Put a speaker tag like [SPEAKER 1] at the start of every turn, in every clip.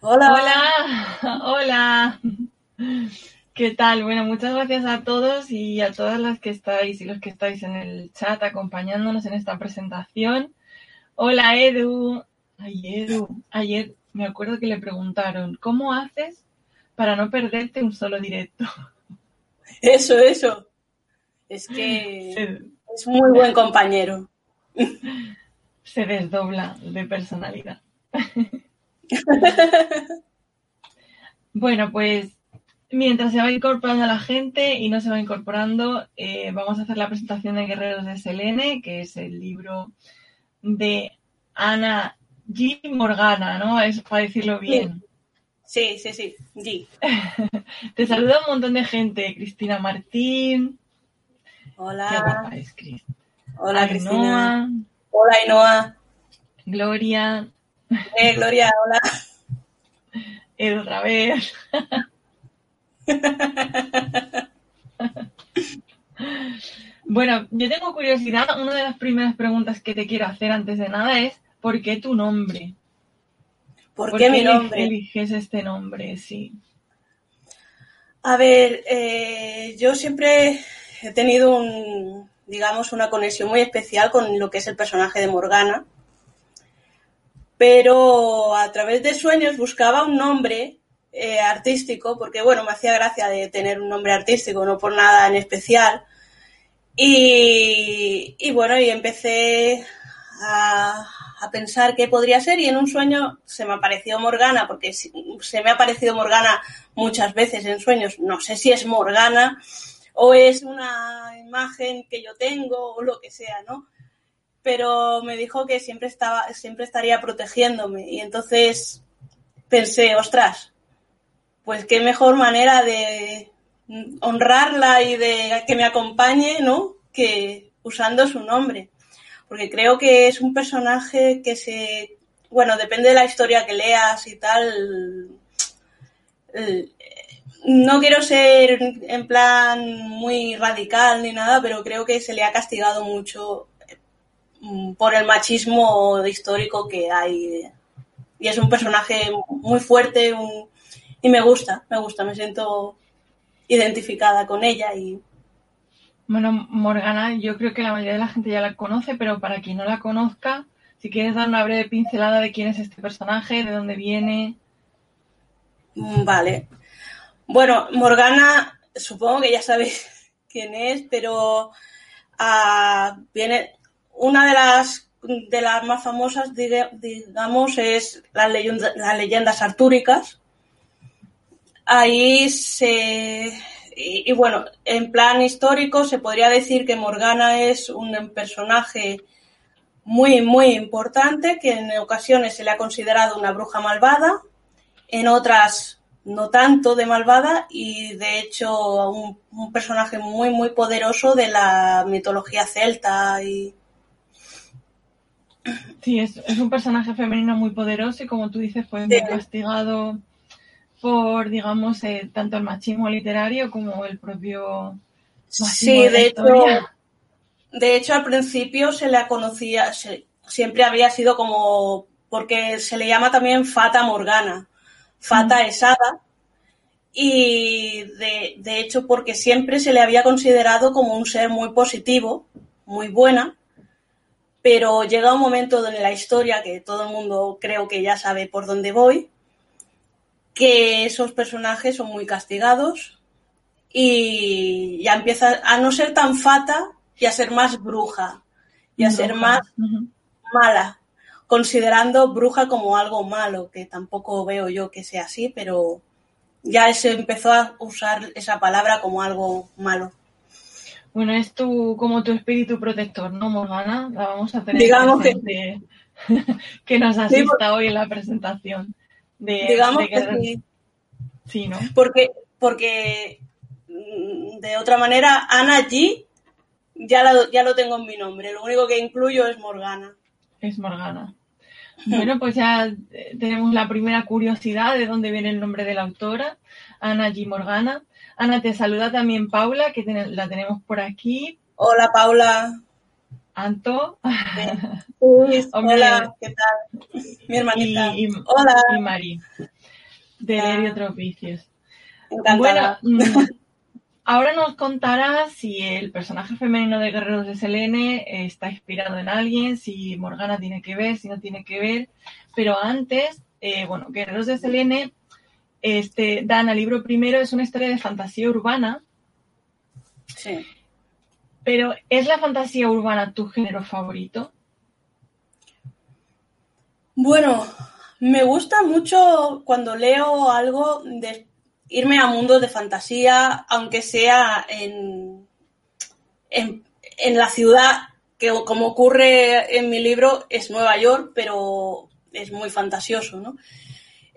[SPEAKER 1] Hola.
[SPEAKER 2] Hola, hola. ¿Qué tal? Bueno, muchas gracias a todos y a todas las que estáis y los que estáis en el chat acompañándonos en esta presentación. Hola, Edu. Ay, Edu. Ayer me acuerdo que le preguntaron, ¿cómo haces para no perderte un solo directo?
[SPEAKER 1] Eso, eso. Es que es muy buen compañero.
[SPEAKER 2] se desdobla de personalidad. Bueno, pues mientras se va incorporando la gente y no se va incorporando, eh, vamos a hacer la presentación de Guerreros de Selene, que es el libro de Ana G. Morgana, ¿no? Es para decirlo bien.
[SPEAKER 1] Sí, sí, sí. G.
[SPEAKER 2] Te saluda un montón de gente. Cristina Martín. Qué
[SPEAKER 1] Hola.
[SPEAKER 2] guapa es, Cris.
[SPEAKER 1] Hola, Cristina. Hola, Ainhoa.
[SPEAKER 2] Gloria,
[SPEAKER 1] Eh, Gloria, hola.
[SPEAKER 2] Edu otra vez. Bueno, yo tengo curiosidad. Una de las primeras preguntas que te quiero hacer antes de nada es ¿por qué tu nombre?
[SPEAKER 1] ¿Por qué mi nombre?
[SPEAKER 2] eliges este nombre? Sí.
[SPEAKER 1] A ver, eh, yo siempre he tenido un, digamos, una conexión muy especial con lo que es el personaje de Morgana, pero a través de sueños buscaba un nombre eh, artístico, porque bueno, me hacía gracia de tener un nombre artístico, no por nada en especial. Y, y bueno, y empecé a, a pensar qué podría ser y en un sueño se me apareció Morgana, porque se me ha aparecido Morgana muchas veces en sueños. No sé si es Morgana o es una imagen que yo tengo o lo que sea, ¿no? Pero me dijo que siempre estaba, siempre estaría protegiéndome y entonces pensé, ostras, pues qué mejor manera de honrarla y de que me acompañe, ¿no? Que usando su nombre. Porque creo que es un personaje que se, bueno, depende de la historia que leas y tal, no quiero ser en plan muy radical ni nada, pero creo que se le ha castigado mucho por el machismo histórico que hay. Y es un personaje muy fuerte un- y me gusta, me gusta, me siento identificada con ella y
[SPEAKER 2] Bueno, Morgana, yo creo que la mayoría de la gente ya la conoce, pero para quien no la conozca, si quieres dar una breve pincelada de quién es este personaje, de dónde viene.
[SPEAKER 1] mm, vale. Bueno, Morgana, supongo que ya sabéis quién es, pero ah, viene una de las de las más famosas, diga- digamos, es las las leyendas artúricas. Ahí se y, y bueno, en plan histórico se podría decir que Morgana es un personaje muy muy importante que en ocasiones se le ha considerado una bruja malvada, en otras no tanto de malvada y de hecho un, un personaje muy muy poderoso de la mitología celta y
[SPEAKER 2] Sí, es, es un personaje femenino muy poderoso y como tú dices, fue muy
[SPEAKER 1] Sí.
[SPEAKER 2] castigado por, digamos, eh, tanto el machismo literario como el propio
[SPEAKER 1] sí
[SPEAKER 2] de
[SPEAKER 1] de hecho de hecho al principio se la conocía se- siempre había sido como porque se le llama también Fata Morgana Fata es hada y de, de hecho porque siempre se le había considerado como un ser muy positivo, muy buena, pero llega un momento en la historia que todo el mundo creo que ya sabe por dónde voy, que esos personajes son muy castigados y ya empieza a no ser tan fata y a ser más bruja y a ser más mala, considerando bruja como algo malo, que tampoco veo yo que sea así, pero ya se empezó a usar esa palabra como algo malo.
[SPEAKER 2] Bueno, es tu, como tu espíritu protector, ¿no, Morgana? La vamos a tener
[SPEAKER 1] Digamos
[SPEAKER 2] presente, que nos asista hoy en la presentación de,
[SPEAKER 1] Digamos
[SPEAKER 2] de
[SPEAKER 1] que Sí,
[SPEAKER 2] ¿no?
[SPEAKER 1] porque, porque mm, de otra manera, Ana G ya, la- ya lo tengo en mi nombre, lo único que incluyo es Morgana.
[SPEAKER 2] Es Morgana. Bueno, pues ya eh, tenemos la primera curiosidad de dónde viene el nombre de la autora, Ana G. Morgana. Ana, te saluda también Paula, que ten- la tenemos por aquí.
[SPEAKER 1] Hola Paula.
[SPEAKER 2] Anto.
[SPEAKER 1] Hombre. Hola, ¿qué tal? Mi hermanita.
[SPEAKER 2] y, y-
[SPEAKER 1] Hola.
[SPEAKER 2] y Mari. De vicios.
[SPEAKER 1] Encantada.
[SPEAKER 2] Bueno, mm, ahora nos contarás si el personaje femenino de Guerreros de Selene está inspirado en alguien, si Morgana tiene que ver, si no tiene que ver. Pero antes, eh, bueno, Guerreros de Selene, este, Dan, el libro primero es una historia de fantasía urbana.
[SPEAKER 1] Sí.
[SPEAKER 2] Pero ¿es la fantasía urbana tu género favorito?
[SPEAKER 1] Bueno, me gusta mucho cuando leo algo de irme a mundos de fantasía, aunque sea en, en, en la ciudad, que como ocurre en mi libro, es Nueva York, pero es muy fantasioso, ¿no?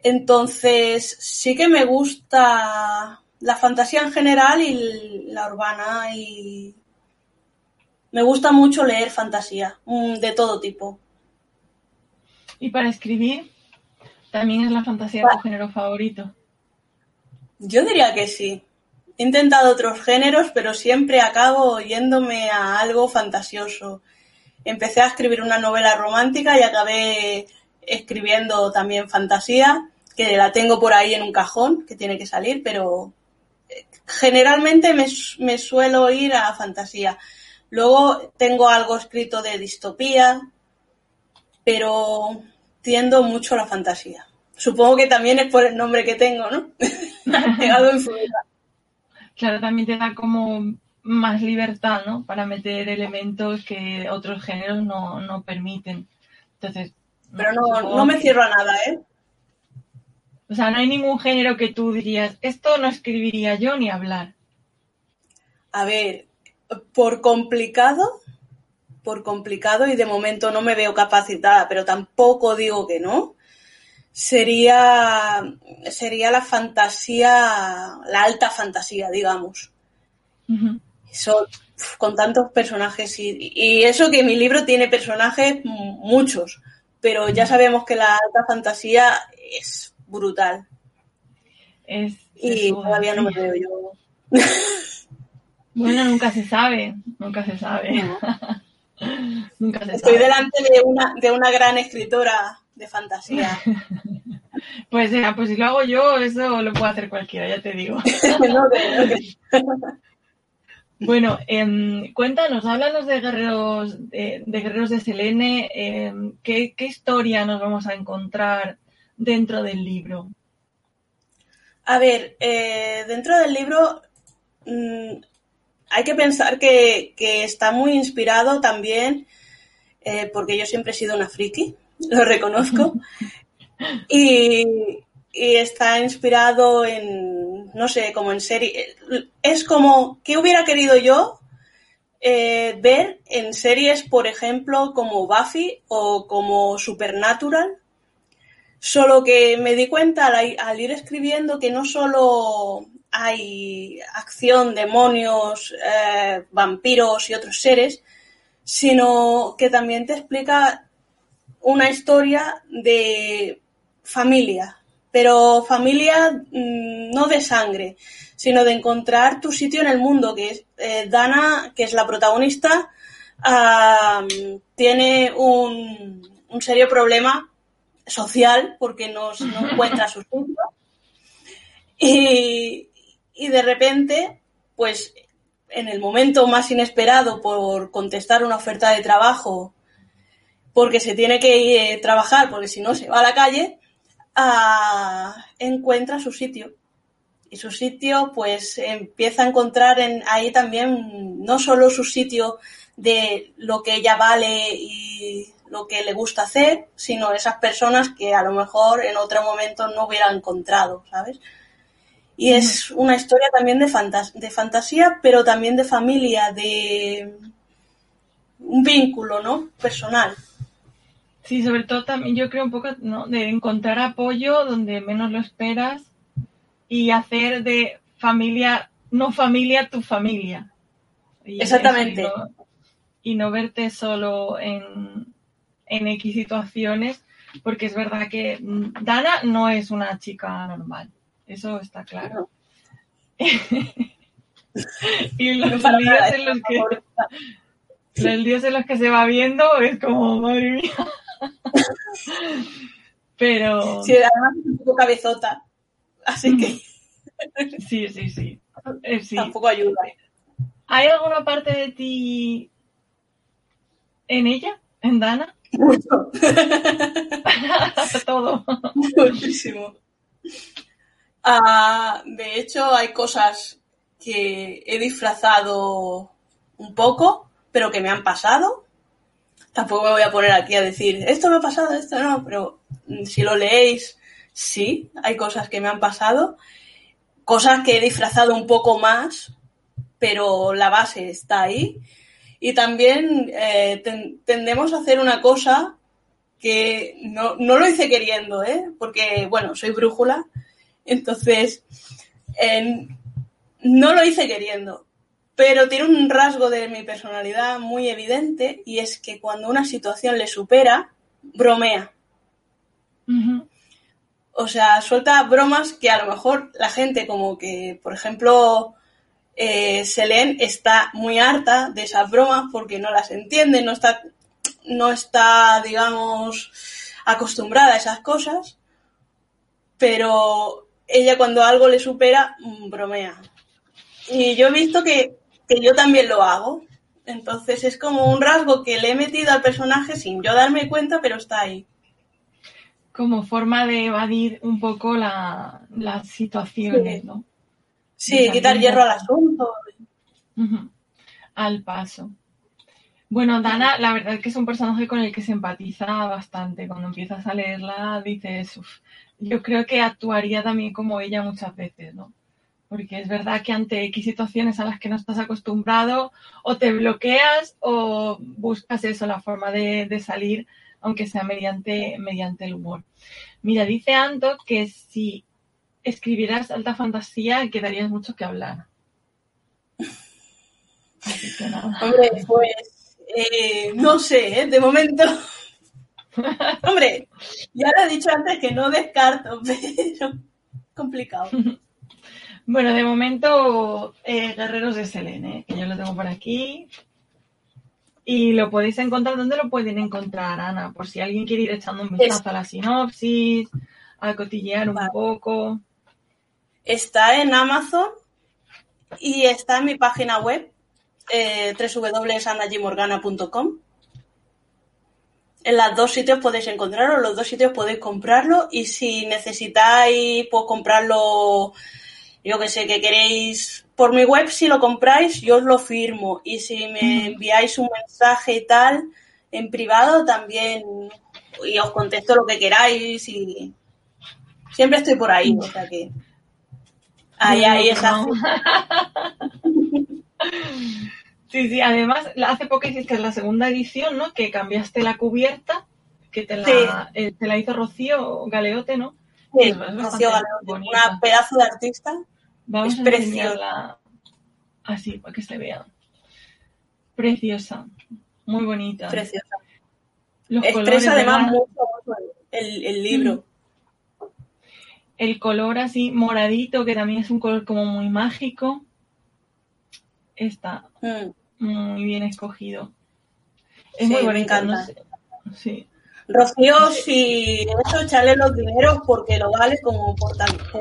[SPEAKER 1] Entonces, sí que me gusta la fantasía en general y la urbana y me gusta mucho leer fantasía, mm, de todo tipo.
[SPEAKER 2] ¿Y para escribir? ¿También es la fantasía tu género favorito?
[SPEAKER 1] Yo diría que sí. He intentado otros géneros, pero siempre acabo yéndome a algo fantasioso. Empecé a escribir una novela romántica y acabé escribiendo también fantasía, que la tengo por ahí en un cajón, que tiene que salir, pero eh, generalmente me, suelo ir a fantasía. Luego tengo algo escrito de distopía, pero tiendo mucho a la fantasía. Supongo que también es por el nombre que tengo, ¿no?
[SPEAKER 2] Claro, también te da como más libertad, ¿no? Para meter elementos que otros géneros no, no permiten. Entonces.
[SPEAKER 1] Pero no, no me cierro a nada, ¿eh?
[SPEAKER 2] O sea, no hay ningún género que tú dirías, esto no escribiría yo ni hablar.
[SPEAKER 1] A ver, por complicado, por complicado y de momento no me veo capacitada, pero tampoco digo que no, sería, sería la fantasía, la alta fantasía, digamos. Con tantos personajes y, y, eso que mi libro tiene personajes muchos, pero ya sabemos que la alta fantasía es brutal.
[SPEAKER 2] Es,
[SPEAKER 1] y
[SPEAKER 2] es
[SPEAKER 1] todavía no me veo yo.
[SPEAKER 2] Bueno, nunca se sabe, nunca se sabe. nunca se
[SPEAKER 1] Estoy
[SPEAKER 2] sabe.
[SPEAKER 1] delante de una, de una gran escritora de fantasía.
[SPEAKER 2] Pues ya, pues si lo hago yo, eso lo puede hacer cualquiera, ya te digo. Bueno, em, cuéntanos, háblanos de guerreros de, de guerreros de Selene. em, ¿qué, qué historia nos vamos a encontrar dentro del libro?
[SPEAKER 1] A ver, eh, dentro del libro mm, hay que pensar que, que está muy inspirado también, eh, porque yo siempre he sido una friki, lo reconozco, y, está inspirado en, no sé, como en serie. Es como, ¿qué hubiera querido yo eh, ver en series, por ejemplo, como Buffy o como Supernatural? Solo que me di cuenta al, al ir escribiendo que no solo hay acción, demonios, eh, vampiros y otros seres, sino que también te explica una historia de familia, pero familia mmm, no de sangre, sino de encontrar tu sitio en el mundo, que es eh, Dana, que es la protagonista, uh, tiene un, un, serio problema social porque no, no encuentra sus hijos y, y de repente, pues en el momento más inesperado por contestar una oferta de trabajo, porque se tiene que ir, eh, trabajar, porque si no se va a la calle, uh, encuentra su sitio. Y su sitio, pues empieza a encontrar en, ahí también no solo su sitio de lo que ella vale y lo que le gusta hacer, sino esas personas que a lo mejor en otro momento no hubiera encontrado, ¿sabes? Y es una historia también de, fantas de fantasía, pero también de familia, de un vínculo, ¿no? Personal.
[SPEAKER 2] Sí, sobre todo también yo creo un poco ¿no? de encontrar apoyo donde menos lo esperas y hacer de familia, no familia, tu familia.
[SPEAKER 1] Y Exactamente.
[SPEAKER 2] Eso, y, no, y, no, verte solo en, en X situaciones, porque es verdad que Dana no es una chica normal. Eso está claro. No. y los no días en los que los días en los que se va viendo es como madre mía. Pero
[SPEAKER 1] sí, además es un poco cabezota. así que...
[SPEAKER 2] Sí, sí, sí. Eh, sí.
[SPEAKER 1] Tampoco ayuda.
[SPEAKER 2] ¿Hay alguna parte de ti en ella, en Dana?
[SPEAKER 1] Mucho.
[SPEAKER 2] Todo.
[SPEAKER 1] Muchísimo. Ah, de hecho, hay cosas que he disfrazado un poco, pero que me han pasado. Tampoco me voy a poner aquí a decir, esto me ha pasado, esto no, pero si lo leéis, sí, hay cosas que me han pasado. Cosas que he disfrazado un poco más, pero la base está ahí. Y también eh, ten- tendemos a hacer una cosa que no, no lo hice queriendo, ¿eh? porque, bueno, soy brújula, entonces no lo hice queriendo, pero tiene un rasgo de mi personalidad muy evidente y es que cuando una situación le supera, bromea. O sea, suelta bromas que a lo mejor la gente como que, por ejemplo, eh, Selene está muy harta de esas bromas porque no las entiende, no está, no está, digamos, acostumbrada a esas cosas, pero ella cuando algo le supera, mm, bromea. Y yo he visto que, que yo también lo hago. Entonces es como un rasgo que le he metido al personaje sin yo darme cuenta, pero está ahí.
[SPEAKER 2] Como forma de evadir un poco la, las situaciones,
[SPEAKER 1] Sí.
[SPEAKER 2] ¿no?
[SPEAKER 1] Sí, quitar hierro al asunto.
[SPEAKER 2] Al paso. Bueno, Dana, la verdad es que es un personaje con el que se empatiza bastante. Cuando empiezas a leerla, dices, "Uf, yo creo que actuaría también como ella muchas veces, ¿no? Porque es verdad que ante X situaciones a las que no estás acostumbrado, o te bloqueas o buscas eso, la forma de, de salir, aunque sea mediante, mediante el humor. Mira, dice Anto que si escribieras alta fantasía, quedarías mucho que hablar. Así que nada.
[SPEAKER 1] Hombre, pues eh, no sé, ¿eh? de momento. Hombre, ya lo he dicho antes que no descarto, pero complicado.
[SPEAKER 2] Bueno, de momento, eh, Guerreros de Selene, que yo lo tengo por aquí. Y lo podéis encontrar, ¿dónde lo pueden encontrar, Ana? Por si alguien quiere ir echando un vistazo a la sinopsis, a cotillear un
[SPEAKER 1] Vale.
[SPEAKER 2] poco.
[SPEAKER 1] Está en Amazon y está en mi página web, eh. En los dos sitios podéis encontrarlo, en los dos sitios podéis comprarlo y si necesitáis pues, comprarlo, yo que sé, que queréis por mi web, si lo compráis, yo os lo firmo y si me enviáis un mensaje y tal en privado también y os contesto lo que queráis y siempre estoy por ahí, o sea que ahí, ahí
[SPEAKER 2] No. Sí, sí, además, hace poco hiciste la segunda edición, ¿no? Que cambiaste la cubierta, que te la,
[SPEAKER 1] Sí.
[SPEAKER 2] eh, te la hizo Rocío Galeote, ¿no?
[SPEAKER 1] Sí, Rocío Galeote, una pedazo de artista.
[SPEAKER 2] Vamos
[SPEAKER 1] Es
[SPEAKER 2] a
[SPEAKER 1] preciosa.
[SPEAKER 2] enseñarla así, para que se vea. Preciosa, muy bonita.
[SPEAKER 1] Preciosa.
[SPEAKER 2] Los
[SPEAKER 1] Expresa además mucho, el, el libro.
[SPEAKER 2] El color así moradito, que también es un color como muy mágico. Está
[SPEAKER 1] Mm.
[SPEAKER 2] muy bien escogido. Es
[SPEAKER 1] Sí,
[SPEAKER 2] muy
[SPEAKER 1] me
[SPEAKER 2] bonita, no
[SPEAKER 1] encanta.
[SPEAKER 2] sé. Sí.
[SPEAKER 1] Rocío, si eso, echarle los dineros porque lo vale como portadista,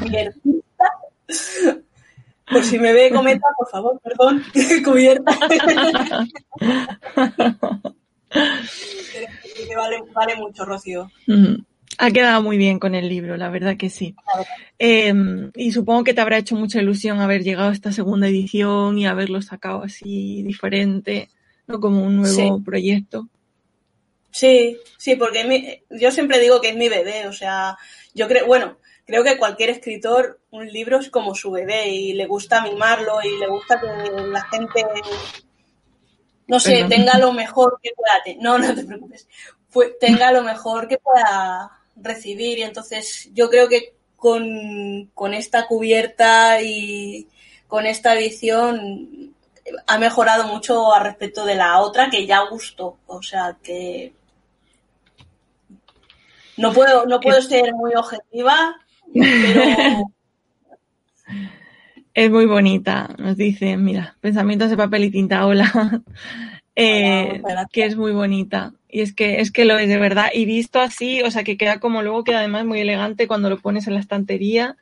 [SPEAKER 1] cubiertista. Por si me ve comenta, por favor, perdón, cubierta. Que vale, vale mucho, Rocío.
[SPEAKER 2] Ha quedado muy bien con el libro, la verdad que sí. Eh, y supongo que te habrá hecho mucha ilusión haber llegado a esta segunda edición y haberlo sacado así diferente, ¿no? Como un nuevo
[SPEAKER 1] Sí.
[SPEAKER 2] proyecto.
[SPEAKER 1] Sí, sí, porque mi- yo siempre digo que es mi bebé, o sea, yo creo, bueno, creo que cualquier escritor, un libro es como su bebé y le gusta mimarlo y le gusta que la gente, no sé,
[SPEAKER 2] Perdón.
[SPEAKER 1] tenga lo mejor que pueda, no, no te preocupes, Fue- tenga lo mejor que pueda recibir y entonces yo creo que con, con esta cubierta y con esta edición ha mejorado mucho al respecto de la otra que ya gustó, o sea que no puedo, no puedo ser muy objetiva, pero
[SPEAKER 2] Es muy bonita, nos dicen, mira, pensamientos de papel y tinta, hola, Eh,
[SPEAKER 1] Hola,
[SPEAKER 2] que es muy bonita. Y es que, es que lo es de verdad. Y visto así, o sea, que queda como luego queda además muy elegante cuando lo pones en la estantería.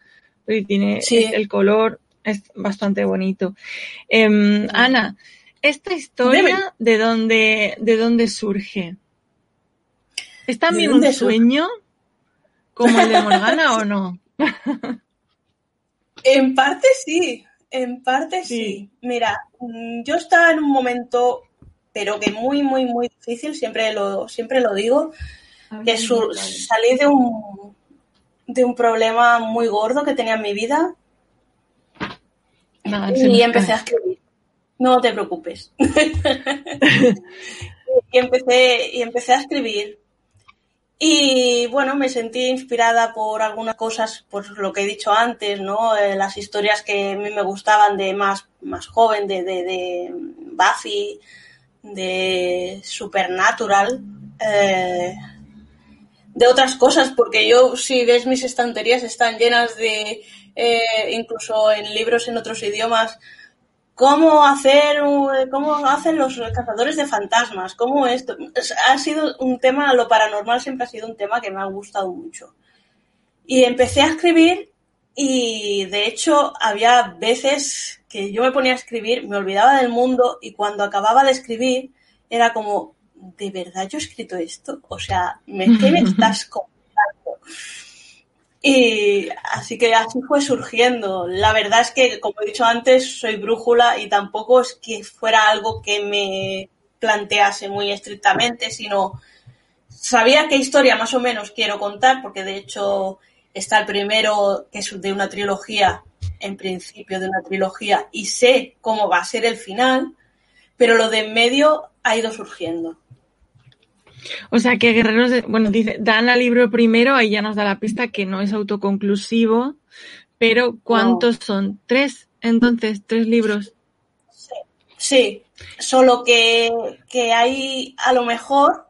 [SPEAKER 2] Y tiene el color, es bastante bonito. Em, Ana, esta historia, ¿de dónde, ¿de dónde surge? ¿Es también un sueño como el de Morgana o no?
[SPEAKER 1] En parte sí, en parte sí. Mira, mm, yo estaba en un momento, pero que muy, muy, muy difícil, siempre lo, siempre lo digo, que salí de un, de un problema muy gordo que tenía en mi vida y empecé a escribir. No te preocupes. y, empecé, y empecé a escribir. Y bueno, me sentí inspirada por algunas cosas, por lo que he dicho antes, ¿no? Eh, las historias que a mí me gustaban de más, más joven, de, de, de Buffy, de Supernatural, eh, de otras cosas, porque yo, si ves mis estanterías, están llenas de, eh, incluso en libros en otros idiomas, cómo hacer, cómo hacen los cazadores de fantasmas, cómo esto. Ha sido un tema, lo paranormal siempre ha sido un tema que me ha gustado mucho. Y empecé a escribir y de hecho había veces que yo me ponía a escribir, me olvidaba del mundo y cuando acababa de escribir era como, ¿de verdad yo he escrito esto? O sea, ¿qué me estás contando? Y así que así fue surgiendo. La verdad es que, como he dicho antes, soy brújula y tampoco es que fuera algo que me plantease muy estrictamente, sino sabía qué historia más o menos quiero contar, porque de hecho está el primero, que es de una trilogía, en principio de una trilogía, y sé cómo va a ser el final, pero lo de en medio ha ido surgiendo.
[SPEAKER 2] O sea que Guerreros de, bueno, dice, dan al libro primero, ahí ya nos da la pista que no es autoconclusivo, pero ¿cuántos son? ¿Tres? Entonces, tres libros.
[SPEAKER 1] Sí, sí. solo que, que hay a lo mejor,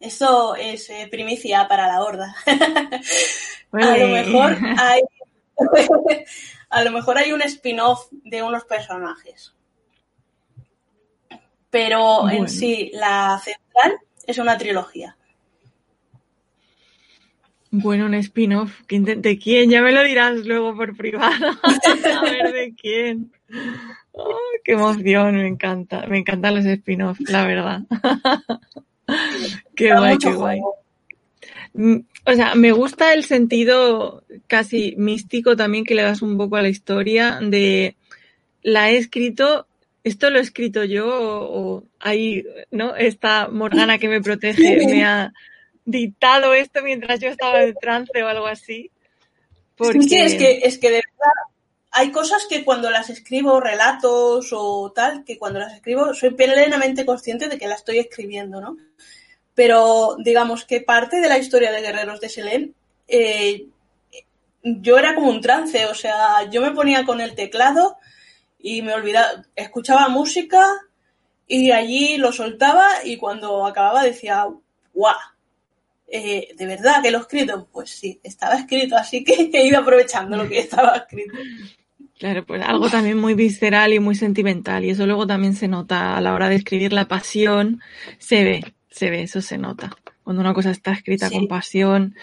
[SPEAKER 1] eso es eh, primicia para la horda. a lo mejor hay, a lo mejor hay un spin-off de unos personajes. Pero en sí, la central es una trilogía.
[SPEAKER 2] Bueno, un spin-off. ¿De quién? Ya me lo dirás luego por privado. A ver de quién. Oh, qué emoción, me encanta. Me encantan los spin-offs, la verdad. qué guay, qué guay. Mm, o sea, me gusta el sentido casi místico también que le das un poco a la historia de la he escrito ¿esto lo he escrito yo o, ahí, ¿no? Esta Morgana que me protege me ha dictado esto mientras yo estaba de trance o algo así?
[SPEAKER 1] Sí, es que, es que de verdad hay cosas que cuando las escribo, relatos o tal, que cuando las escribo soy plenamente consciente de que la estoy escribiendo, ¿no? Pero digamos que parte de la historia de Guerreros de Selén, eh, yo era como un trance, o sea, yo me ponía con el teclado y me olvidaba, escuchaba música y allí lo soltaba y cuando acababa decía, guau, eh, ¿de verdad que lo he escrito? Pues sí, estaba escrito, así que he ido aprovechando lo que estaba escrito.
[SPEAKER 2] Claro, pues algo también muy visceral y muy sentimental y eso luego también se nota a la hora de escribir la pasión, se ve, se ve, eso se nota. Cuando una cosa está escrita con pasión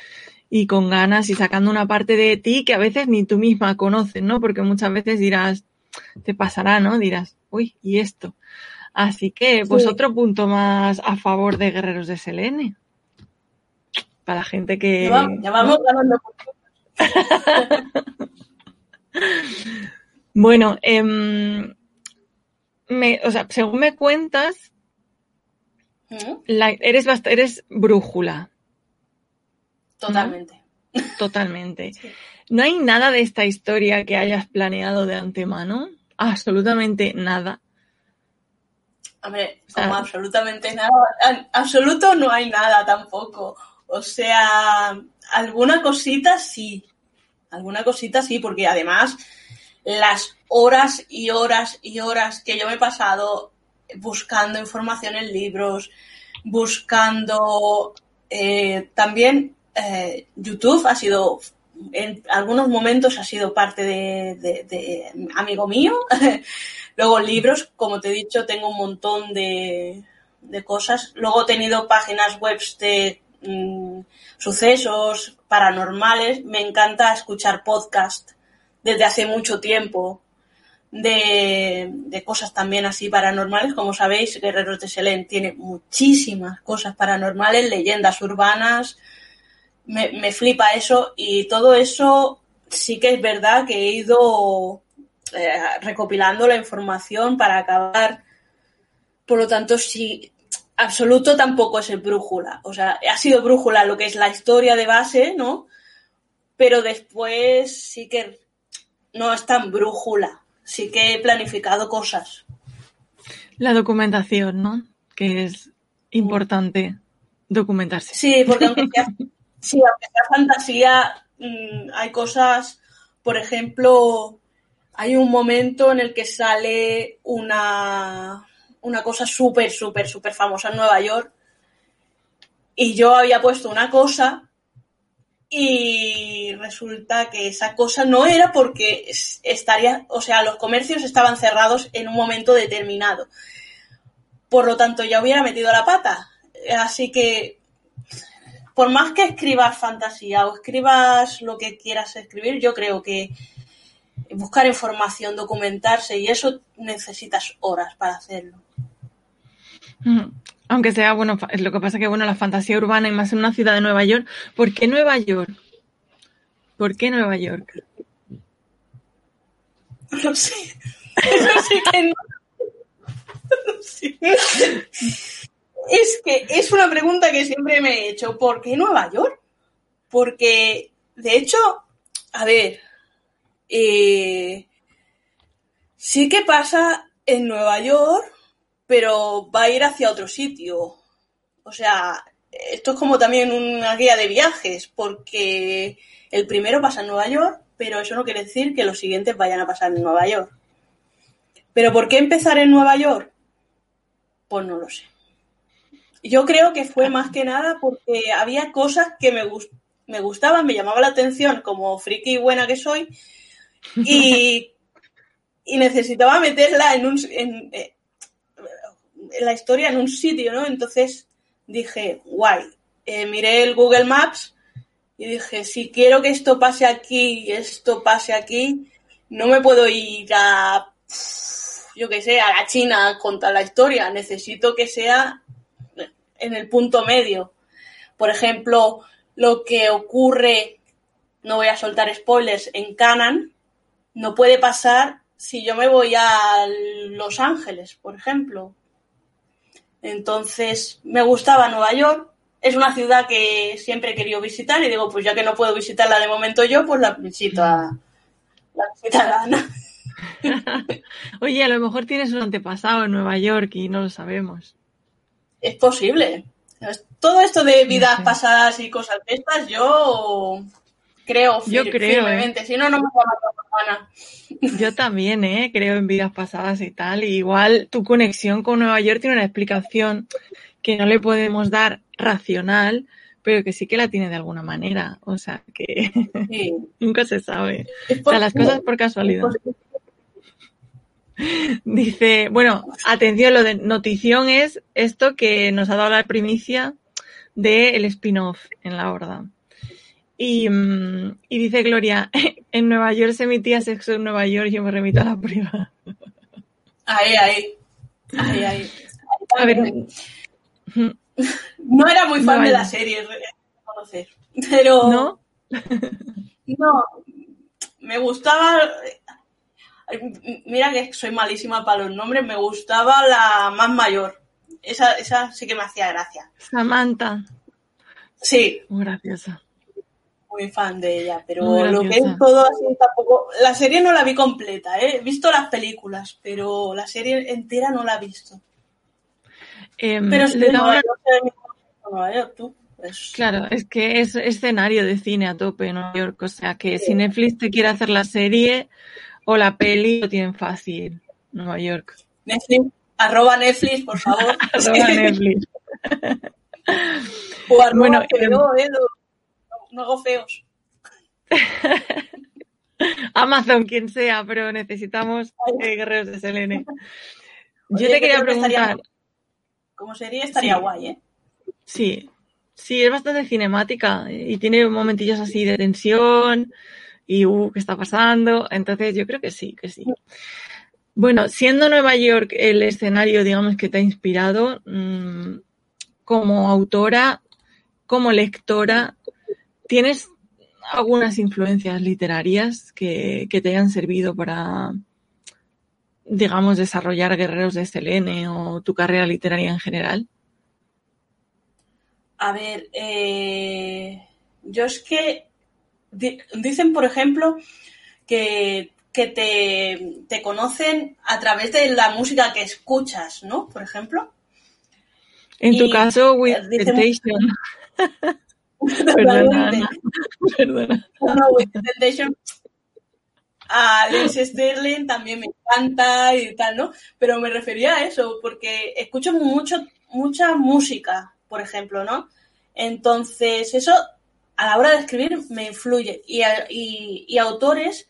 [SPEAKER 2] y con ganas y sacando una parte de ti que a veces ni tú misma conoces, ¿no? Porque muchas veces dirás, te pasará, ¿no? Dirás, uy, ¿y esto? Así que, pues otro punto más a favor de Guerreros de Selene. Para la gente que.
[SPEAKER 1] Ya vamos, ganando.
[SPEAKER 2] bueno, em, o sea, según me cuentas, ¿Mm? eres, eres brújula.
[SPEAKER 1] Totalmente.
[SPEAKER 2] Totalmente. ¿No hay nada de esta historia que hayas planeado de antemano? Absolutamente nada.
[SPEAKER 1] Hombre, como absolutamente nada. absoluto no hay nada tampoco. O sea, alguna cosita sí. Alguna cosita sí, porque además las horas y horas y horas que yo me he pasado buscando información en libros, buscando eh, también eh, YouTube ha sido, en algunos momentos ha sido parte de, amigo mío. Luego libros, como te he dicho, tengo un montón de, de cosas. Luego he tenido páginas web de mm, sucesos paranormales. Me encanta escuchar podcast desde hace mucho tiempo de, de, cosas también así paranormales. Como sabéis, Guerreros de Selén tiene muchísimas cosas paranormales, leyendas urbanas. Me, me flipa eso y todo eso sí que es verdad que he ido eh, recopilando la información para acabar. Por lo tanto, sí, absoluto tampoco es el brújula. O sea, ha sido brújula lo que es la historia de base, ¿no? Pero después sí que no es tan brújula. Sí que he planificado cosas.
[SPEAKER 2] La documentación, ¿no? Que es importante documentarse.
[SPEAKER 1] Sí, porque aunque sea, sí, aunque sea fantasía, mmm, hay cosas, por ejemplo, hay un momento en el que sale una, una cosa súper, súper, súper famosa en Nueva York y yo había puesto una cosa y resulta que esa cosa no era porque estaría, o sea, los comercios estaban cerrados en un momento determinado. Por lo tanto, ya hubiera metido la pata. Así que, por más que escribas fantasía o escribas lo que quieras escribir, yo creo que buscar información, documentarse y eso necesitas horas para hacerlo.
[SPEAKER 2] Aunque sea, bueno, lo que pasa que, bueno, la fantasía urbana y más en una ciudad de Nueva York. ¿Por qué Nueva York? ¿Por qué Nueva York?
[SPEAKER 1] No sé. No sé que no. no sé. Es que es una pregunta que siempre me he hecho. ¿Por qué Nueva York? Porque, de hecho, a ver, eh, sí que pasa en Nueva York, pero va a ir hacia otro sitio. O sea, esto es como también una guía de viajes, porque el primero pasa en Nueva York, pero eso no quiere decir que los siguientes vayan a pasar en Nueva York. ¿Pero por qué empezar en Nueva York? Pues no lo sé. Yo creo que fue más que nada porque había cosas que me, gust me gustaban, me llamaba la atención como friki buena que soy, y, y necesitaba meterla en, un, en, en, la historia en un sitio, ¿no? Entonces dije, guay, eh, miré el Google Maps y dije, si quiero que esto pase aquí y esto pase aquí, no me puedo ir a, yo qué sé, a la China a contar la historia, necesito que sea en el punto medio. Por ejemplo, lo que ocurre, no voy a soltar spoilers, en Canan, no puede pasar si yo me voy a Los Ángeles, por ejemplo. Entonces, me gustaba Nueva York. Es una ciudad que siempre he querido visitar y digo, pues ya que no puedo visitarla de momento yo, pues la visito a la visita Ana.
[SPEAKER 2] Oye, a lo mejor tienes un antepasado en Nueva York y no lo sabemos.
[SPEAKER 1] Es posible. Todo esto de vidas pasadas y cosas de estas, yo creo,
[SPEAKER 2] yo creo,
[SPEAKER 1] firmemente. ¿eh? Si no, no me llama Ana.
[SPEAKER 2] Yo también, ¿eh? Creo en vidas pasadas y tal. Y igual tu conexión con Nueva York tiene una explicación que no le podemos dar racional, pero que sí que la tiene de alguna manera. O sea, que sí. nunca se sabe. O sea, las cosas por casualidad. Dice, bueno, atención, lo de notición es esto que nos ha dado la primicia del el spin-off en la horda. Y, y, dice Gloria, en Nueva York se emitía sexo en Nueva York, yo me remito a la prueba.
[SPEAKER 1] Ahí, ahí. Ahí, ahí.
[SPEAKER 2] A ver.
[SPEAKER 1] No era muy fan no, de la serie, conocer. Pero.
[SPEAKER 2] ¿No?
[SPEAKER 1] No. Me gustaba. Mira que soy malísima para los nombres. Me gustaba la más mayor. Esa, esa sí que me hacía gracia.
[SPEAKER 2] Samantha.
[SPEAKER 1] Sí.
[SPEAKER 2] Muy graciosa
[SPEAKER 1] muy fan de ella, pero lo que es todo así tampoco. La serie no la vi completa, ¿eh? he visto las películas, pero la serie entera no la he visto.
[SPEAKER 2] Eh,
[SPEAKER 1] pero es Nueva
[SPEAKER 2] una-
[SPEAKER 1] York, tú. Pues,
[SPEAKER 2] Claro, es que es escenario de cine a tope en Nueva York, o sea que si Netflix te quiere hacer la serie o la peli, lo tienen fácil. Nueva York.
[SPEAKER 1] Netflix, arroba Netflix, por favor.
[SPEAKER 2] Arroba Netflix.
[SPEAKER 1] o arroba
[SPEAKER 2] Bueno,
[SPEAKER 1] feo, eh, no, hago feos.
[SPEAKER 2] Amazon, quien sea, pero necesitamos eh, guerreros de Selene. Yo te quería
[SPEAKER 1] creo que estaría
[SPEAKER 2] preguntar,
[SPEAKER 1] Como sería estaría guay, ¿eh?
[SPEAKER 2] Sí, sí, es bastante cinemática y tiene momentillos así de tensión y, uh, ¿qué está pasando? Entonces yo creo que sí, que sí. Bueno, siendo Nueva York el escenario, digamos, que te ha inspirado, mmm, como autora, como lectora, ¿tienes algunas influencias literarias que, que te hayan servido para, digamos, desarrollar Guerreros de Selene o tu carrera literaria en general?
[SPEAKER 1] A ver, eh, yo es que dicen, por ejemplo, que, que te, te, conocen a través de la música que escuchas, ¿no? Por ejemplo.
[SPEAKER 2] En tu y, caso, With Temptation.
[SPEAKER 1] Perdona, Perdona. No, with Temptation. A Liz Sterling también me encanta y tal, ¿no? Pero me refería a eso, porque escucho mucho, mucha música, por ejemplo, ¿no? Entonces, eso a la hora de escribir me influye. Y, y, y, autores,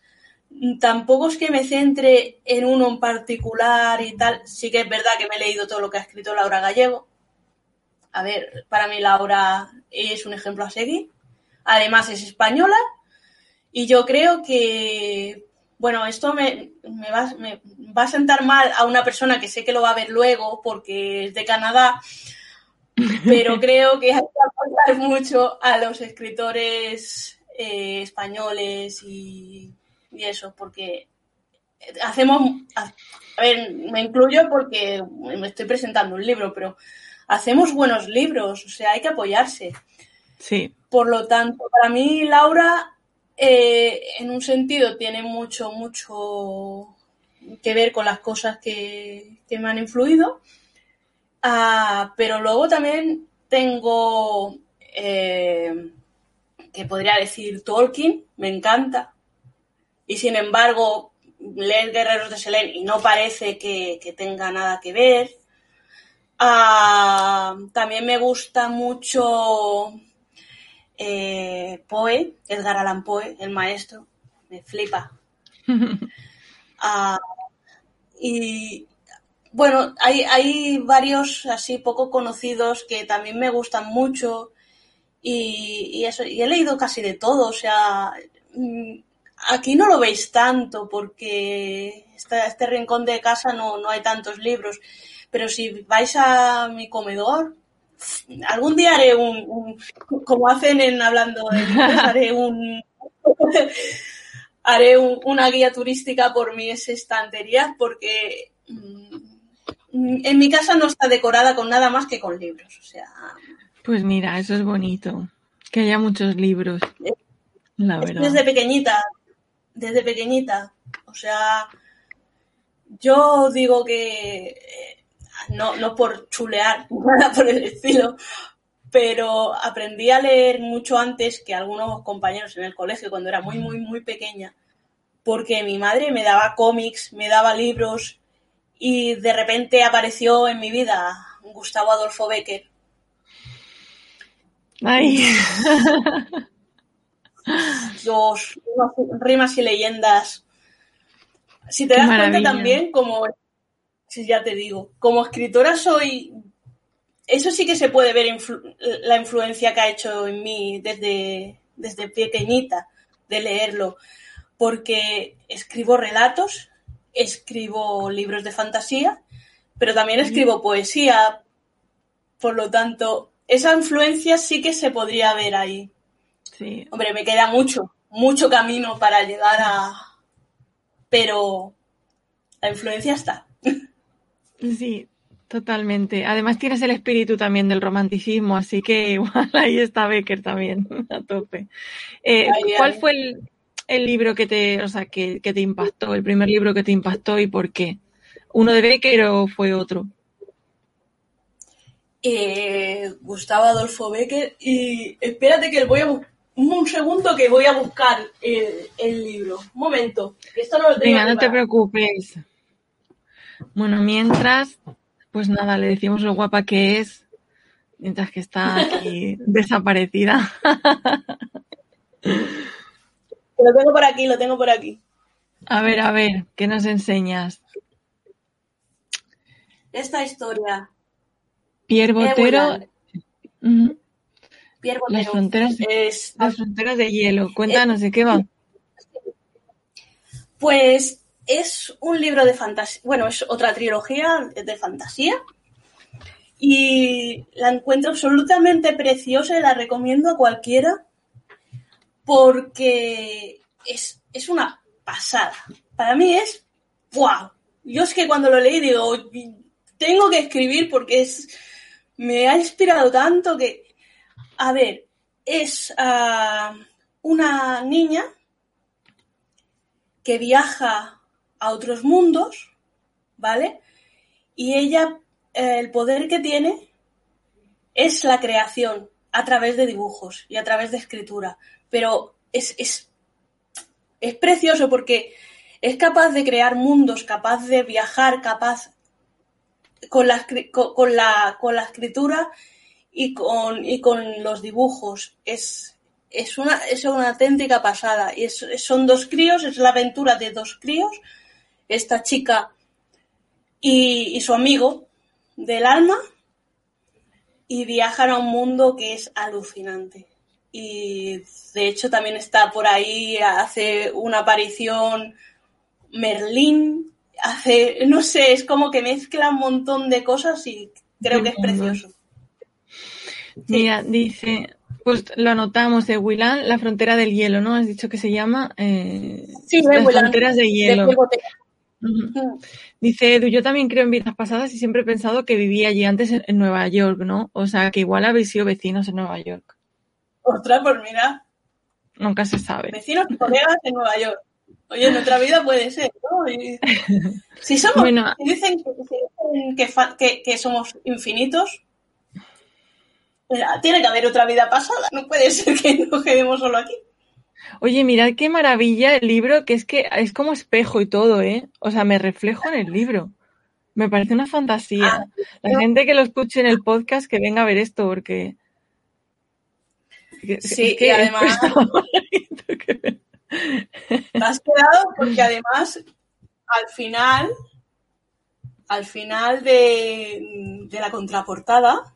[SPEAKER 1] tampoco es que me centre en uno en particular y tal. Sí que es verdad que me he leído todo lo que ha escrito Laura Gallego. A ver, para mí Laura es un ejemplo a seguir. Además es española y yo creo que, bueno, esto me, me, va, me va a sentar mal a una persona que sé que lo va a ver luego porque es de Canadá, pero creo que hay que apoyar mucho a los escritores eh, españoles y, y, eso, porque hacemos, a, a, ver, me incluyo porque me estoy presentando un libro, pero hacemos buenos libros, o sea, hay que apoyarse.
[SPEAKER 2] Sí.
[SPEAKER 1] Por lo tanto, para mí, Laura, eh, en un sentido, tiene mucho, mucho que ver con las cosas que, que me han influido. Ah, pero luego también tengo, eh, que podría decir Tolkien, me encanta. Y sin embargo, leer Guerreros de Selene y no parece que, que tenga nada que ver. Ah, también me gusta mucho eh, Poe, Edgar Allan Poe, el maestro, me flipa. ah, y bueno, hay, hay varios así poco conocidos que también me gustan mucho y, y, eso, y he leído casi de todo, o sea, mm, aquí no lo veis tanto porque este, este rincón de casa no, no hay tantos libros, pero si vais a mi comedor, algún día haré un, un como hacen en hablando de haré un haré un, una guía turística por mis estanterías porque mmm, en mi casa no está decorada con nada más que con libros, o sea.
[SPEAKER 2] Pues mira, eso es bonito, que haya muchos libros. La verdad.
[SPEAKER 1] Desde pequeñita, desde pequeñita, o sea, yo digo que no, no por chulear, nada por el estilo, pero aprendí a leer mucho antes que algunos compañeros en el colegio cuando era muy, muy, muy pequeña, porque mi madre me daba cómics, me daba libros y de repente apareció en mi vida Gustavo Adolfo Becker.
[SPEAKER 2] Ay.
[SPEAKER 1] Los rimas y leyendas. Si te Qué das maravilla. cuenta también, como ya te digo. Como escritora soy. Eso sí que se puede ver influ... la influencia que ha hecho en mí desde, desde pequeñita de leerlo. Porque escribo relatos, escribo libros de fantasía, pero también escribo poesía. Por lo tanto, esa influencia sí que se podría ver ahí.
[SPEAKER 2] Sí.
[SPEAKER 1] Hombre, me queda mucho, mucho camino para llegar a. Pero la influencia está.
[SPEAKER 2] Sí, totalmente. Además tienes el espíritu también del romanticismo, así que igual ahí está Becker también, a tope. Eh, ¿Cuál fue el, el, libro que te, o sea, que, que, te impactó, el primer libro que te impactó y por qué? ¿Uno de Becker o fue otro?
[SPEAKER 1] Eh, Gustavo Adolfo Becker y espérate que voy a un segundo que voy a buscar el, el libro. Un momento, que esto no lo tengo
[SPEAKER 2] Venga, no te preocupes. Bueno, mientras, pues nada, le decimos lo guapa que es, mientras que está aquí desaparecida.
[SPEAKER 1] Lo tengo por aquí, lo tengo por aquí.
[SPEAKER 2] A ver, a ver, ¿qué nos enseñas?
[SPEAKER 1] Esta historia.
[SPEAKER 2] Pierre Botero.
[SPEAKER 1] Pierre Botero.
[SPEAKER 2] Las fronteras,
[SPEAKER 1] es,
[SPEAKER 2] las fronteras de hielo. Cuéntanos de qué va.
[SPEAKER 1] Pues es un libro de fantasía, bueno, es otra trilogía de fantasía y la encuentro absolutamente preciosa y la recomiendo a cualquiera porque es, es una pasada. Para mí es wow. Yo es que cuando lo leí digo, tengo que escribir porque es me ha inspirado tanto que, a ver, es uh, una niña que viaja a otros mundos, ¿vale? Y ella, eh, el poder que tiene es la creación a través de dibujos y a través de escritura. Pero es, es, es precioso porque es capaz de crear mundos, capaz de viajar, capaz con la, con, la, con la escritura y con, y con los dibujos. Es, es, una, es una auténtica pasada. Y son dos críos, es la aventura de dos críos, esta chica y su amigo del alma, y viajan a un mundo que es alucinante. Y de hecho también está por ahí, hace una aparición Merlín, hace, no sé, es como que mezcla un montón de cosas y creo que es precioso.
[SPEAKER 2] Mira, dice, pues lo anotamos de Willan, la frontera del hielo, ¿no? Has dicho que se llama eh,
[SPEAKER 1] sí,
[SPEAKER 2] las
[SPEAKER 1] Willan,
[SPEAKER 2] fronteras de hielo.
[SPEAKER 1] De
[SPEAKER 2] uh -huh. Dice Edu, yo también creo en vidas pasadas y siempre he pensado que vivía allí antes en Nueva York, ¿no? O sea, que igual habéis sido vecinos en Nueva York.
[SPEAKER 1] Ostras, pues mira.
[SPEAKER 2] Nunca se sabe.
[SPEAKER 1] Vecinos y colegas en Nueva York. Oye, en otra vida puede ser, ¿no? Y... Si somos,
[SPEAKER 2] Bueno.
[SPEAKER 1] si dicen, que, si dicen que, fa- que- que somos infinitos, eh, tiene que haber otra vida pasada. No puede ser que nos quedemos solo aquí.
[SPEAKER 2] Oye, mirad qué maravilla el libro, que es que es como espejo y todo, ¿eh? O sea, me reflejo en el libro. Me parece una fantasía.
[SPEAKER 1] Ah,
[SPEAKER 2] La gente que lo escuche en el podcast que venga a ver esto, porque.
[SPEAKER 1] Sí, y además- Te has quedado porque además al final, al final de, de la contraportada,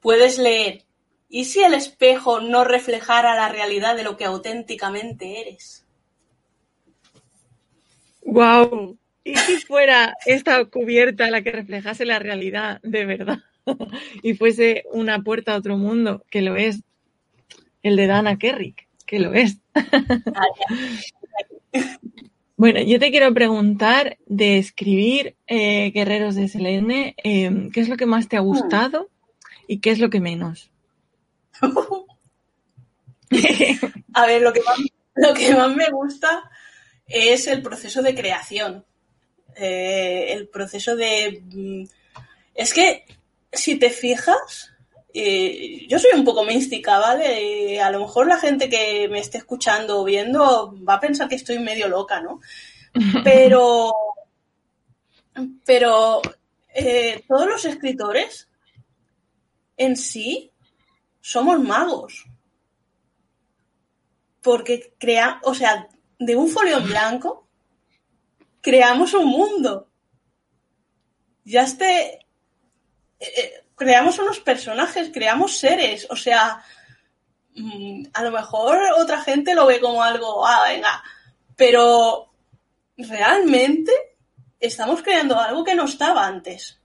[SPEAKER 1] puedes leer, ¿y si el espejo no reflejara la realidad de lo que auténticamente eres?
[SPEAKER 2] ¡Guau! ¿Y si fuera esta cubierta la que reflejase la realidad de verdad? y fuese una puerta a otro mundo, que lo es. El de Dana Kerrick, que lo es. Bueno, yo te quiero preguntar de escribir eh, Guerreros de Selene, eh, ¿qué es lo que más te ha gustado y qué es lo que menos?
[SPEAKER 1] A ver, lo que más, lo que más me gusta es el proceso de creación. Eh, el proceso de... mm, Es que, si te fijas, eh, yo soy un poco mística, ¿vale? A lo mejor la gente que me esté escuchando o viendo va a pensar que estoy medio loca, ¿no? Pero... Pero eh, todos los escritores en sí somos magos porque crea, o sea, de un folio en blanco creamos un mundo. Ya esté, eh, eh, creamos unos personajes, creamos seres, o sea, mm, a lo mejor otra gente lo ve como algo, ah, venga, pero realmente estamos creando algo que no estaba antes.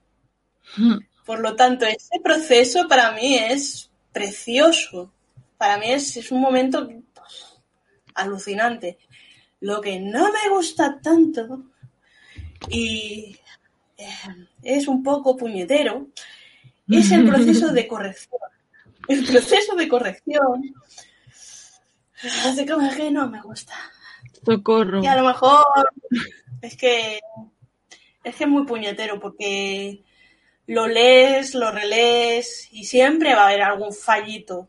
[SPEAKER 1] Por lo tanto, ese proceso para mí es precioso. Para mí es, es un momento alucinante. Lo que no me gusta tanto y eh, es un poco puñetero es el proceso de corrección. El proceso de corrección hace como que no me gusta.
[SPEAKER 2] Socorro.
[SPEAKER 1] Y a lo mejor es que es que es muy puñetero porque lo lees, lo relees y siempre va a haber algún fallito.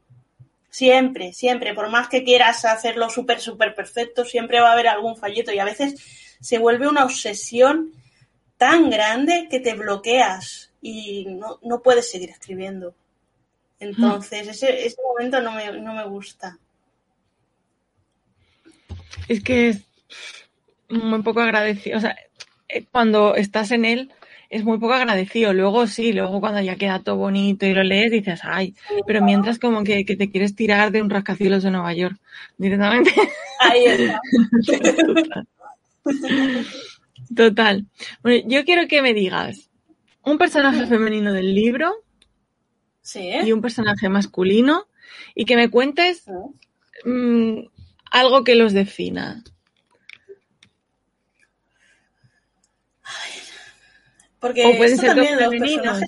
[SPEAKER 1] Siempre, siempre. Por más que quieras hacerlo súper, súper perfecto, siempre va a haber algún fallito. Y a veces se vuelve una obsesión tan grande que te bloqueas y no, no puedes seguir escribiendo. Entonces, ese, ese momento no me, no me gusta.
[SPEAKER 2] Es que es muy poco agradecido. O sea, eh, cuando estás en él, es muy poco agradecido. Luego sí, luego cuando ya queda todo bonito y lo lees, dices, ay, pero mientras como que, que te quieres tirar de un rascacielos de Nueva York directamente.
[SPEAKER 1] Ahí está.
[SPEAKER 2] Total. Total. Bueno, yo quiero que me digas un personaje femenino del libro
[SPEAKER 1] Sí,
[SPEAKER 2] y un personaje masculino y que me cuentes mm, algo que los defina.
[SPEAKER 1] Porque
[SPEAKER 2] O pueden ser dos femeninos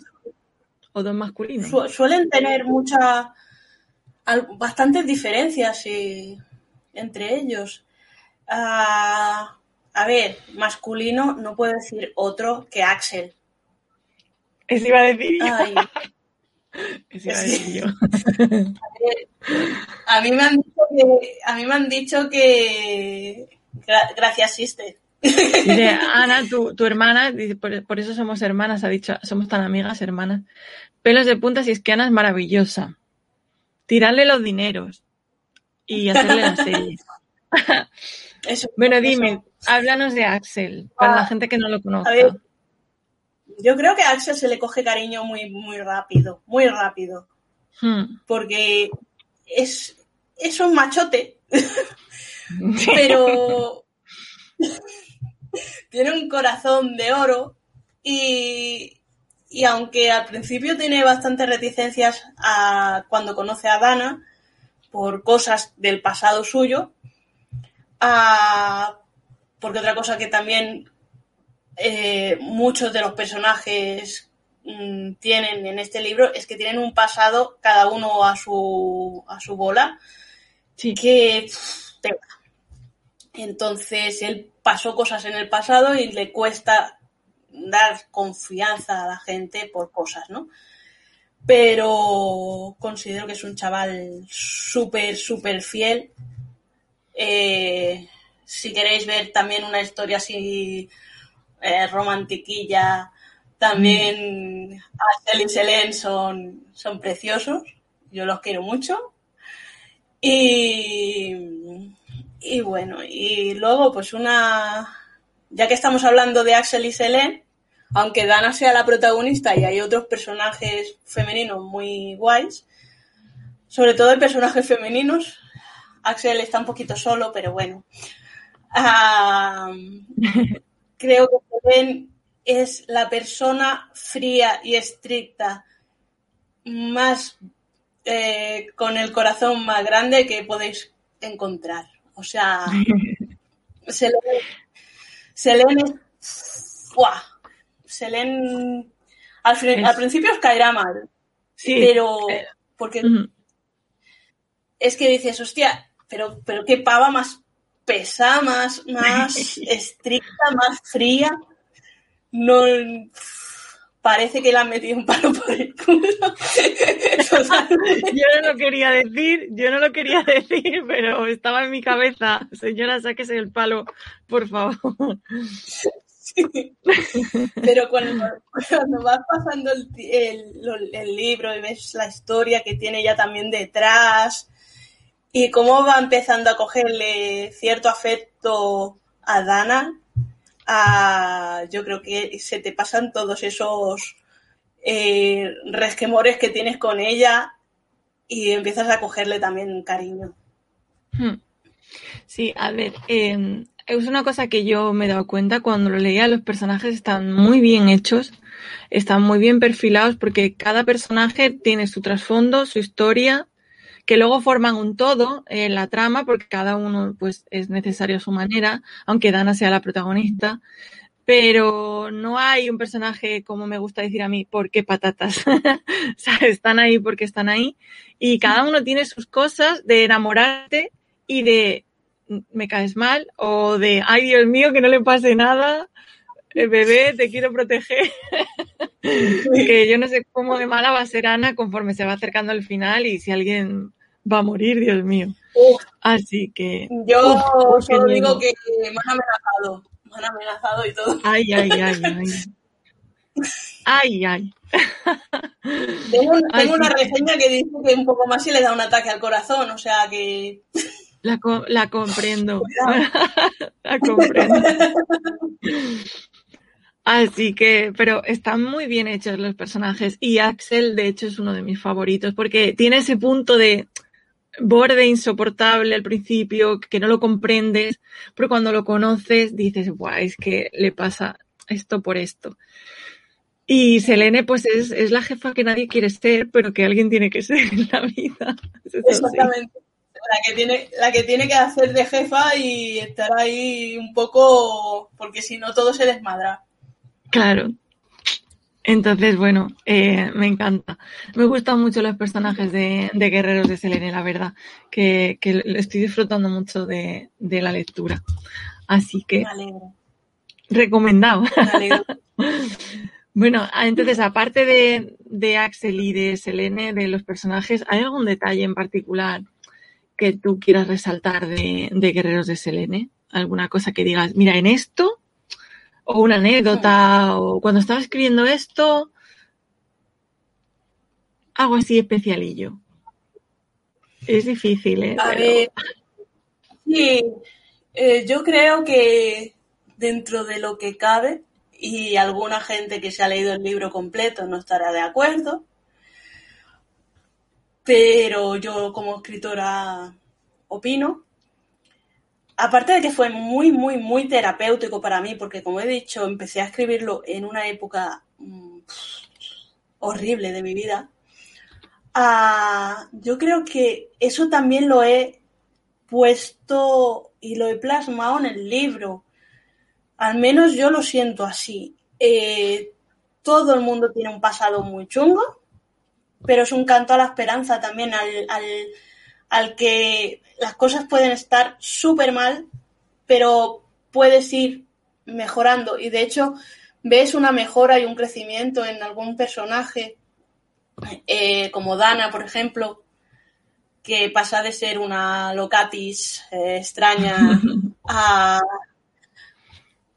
[SPEAKER 2] o dos masculinos.
[SPEAKER 1] su- suelen tener muchas, bastantes diferencias y- entre ellos. Ah, a ver, masculino no puedo decir otro que Axel.
[SPEAKER 2] Eso iba a decir yo.
[SPEAKER 1] Ay,
[SPEAKER 2] Eso iba a decir yo.
[SPEAKER 1] a mí me han dicho que, a mí me han dicho que gra- gracias sister.
[SPEAKER 2] Dice, Ana, tu, tu hermana, dice, por, por eso somos hermanas, ha dicho, somos tan amigas, hermanas. Pelos de punta, si es que Ana es maravillosa. Tirarle los dineros y hacerle la serie.
[SPEAKER 1] Eso,
[SPEAKER 2] Bueno,
[SPEAKER 1] eso.
[SPEAKER 2] dime, háblanos de Axel, para
[SPEAKER 1] Ah,
[SPEAKER 2] la gente que no lo conozca.
[SPEAKER 1] A ver, yo creo que a Axel se le coge cariño muy, muy rápido, muy rápido.
[SPEAKER 2] Hmm.
[SPEAKER 1] porque es, es un machote, pero tiene un corazón de oro y, y aunque al principio tiene bastantes reticencias a, cuando conoce a Dana por cosas del pasado suyo, a- porque otra cosa que también eh, muchos de los personajes mm, tienen en este libro es que tienen un pasado cada uno a su a su bola
[SPEAKER 2] Sí.
[SPEAKER 1] que pff, te entonces él pasó cosas en el pasado y le cuesta dar confianza a la gente por cosas no pero considero que es un chaval súper súper fiel. Eh, si queréis ver también una historia así eh, romantiquilla también Axel y Selene son, son preciosos, yo los quiero mucho. Y, y bueno, y luego pues una, ya que estamos hablando de Axel y Selene, aunque Dana sea la protagonista y hay otros personajes femeninos muy guays, sobre todo hay personajes femeninos, Axel está un poquito solo, pero bueno. Ah, creo que Selene es la persona fría y estricta más eh, con el corazón más grande que podéis encontrar. O sea, Selene, Selene ¡fua! Selene al, principio os caerá mal,
[SPEAKER 2] Sí.
[SPEAKER 1] pero
[SPEAKER 2] eh,
[SPEAKER 1] porque es que dices, hostia, pero, pero qué pava más pesada, más, más estricta, más fría. No parece que le han metido un palo por el culo.
[SPEAKER 2] Yo no lo quería decir, yo no lo quería decir, pero estaba en mi cabeza. Señora, sáquese el palo, por favor.
[SPEAKER 1] Pero cuando, cuando vas pasando el, el- el libro y ves la historia que tiene ya también detrás y cómo va empezando a cogerle cierto afecto a Dana, a- yo creo que se te pasan todos esos eh, resquemores que tienes con ella y empiezas a cogerle también cariño.
[SPEAKER 2] Hmm. Sí, a ver, eh, es una cosa que yo me he dado cuenta cuando lo leía, los personajes están muy bien hechos, están muy bien perfilados porque cada personaje tiene su trasfondo, su historia, que luego forman un todo en la trama porque cada uno pues es necesario a su manera, aunque Dana sea la protagonista. Pero no hay un personaje, como me gusta decir a mí, ¿por qué patatas? O sea, están ahí porque están ahí. Y cada uno tiene sus cosas de enamorarte y de me caes mal o de ay Dios mío que no le pase nada bebé te quiero proteger. Que yo no sé cómo de mala va a ser Ana conforme se va acercando al final y si alguien va a morir Dios mío.
[SPEAKER 1] Uf,
[SPEAKER 2] así que
[SPEAKER 1] yo
[SPEAKER 2] Uf,
[SPEAKER 1] solo digo que me han amenazado, me han amenazado y todo.
[SPEAKER 2] ay ay ay ay. Ay ay.
[SPEAKER 1] Tengo,
[SPEAKER 2] Ay,
[SPEAKER 1] una reseña que dice que un poco más y le da un ataque al corazón, o sea que
[SPEAKER 2] la, co- la comprendo. La comprendo Así que, pero están muy bien hechos los personajes y Axel, de hecho, es uno de mis favoritos porque tiene ese punto de borde insoportable al principio, que no lo comprendes, pero cuando lo conoces dices, guau, es que le pasa esto por esto. Y Selene, pues es, es, la jefa que nadie quiere ser, pero que alguien tiene que ser en la vida.
[SPEAKER 1] Exactamente. La que, tiene, la que tiene que hacer de jefa y estar ahí un poco, porque si no todo se desmadra.
[SPEAKER 2] Claro. Entonces, bueno, eh, me encanta. Me gustan mucho los personajes de, de Guerreros de Selene, la verdad, que, que estoy disfrutando mucho de, de, la lectura. Así que, recomendado. Bueno, ah, entonces, aparte de, de, Axel y de Selene, de los personajes, ¿hay algún detalle en particular que tú quieras resaltar de, de, Guerreros de Selene? ¿Alguna cosa que digas, mira, en esto, o una anécdota, o cuando estaba escribiendo esto, algo así especialillo? Es difícil, ¿eh?
[SPEAKER 1] A ver, sí, eh, yo creo que dentro de lo que cabe, y alguna gente que se ha leído el libro completo no estará de acuerdo. Pero yo como escritora opino. Aparte de que fue muy, muy, muy terapéutico para mí, porque como he dicho, empecé a escribirlo en una época mmm, horrible de mi vida. Uh, yo creo que eso también lo he puesto y lo he plasmado en el libro al menos yo lo siento así. Eh, todo el mundo tiene un pasado muy chungo, pero es un canto a la esperanza también, al, al, al que las cosas pueden estar súper mal, pero puedes ir mejorando. Y de hecho, ves una mejora y un crecimiento en algún personaje, eh, como Dana, por ejemplo, que pasa de ser una locatis eh, extraña a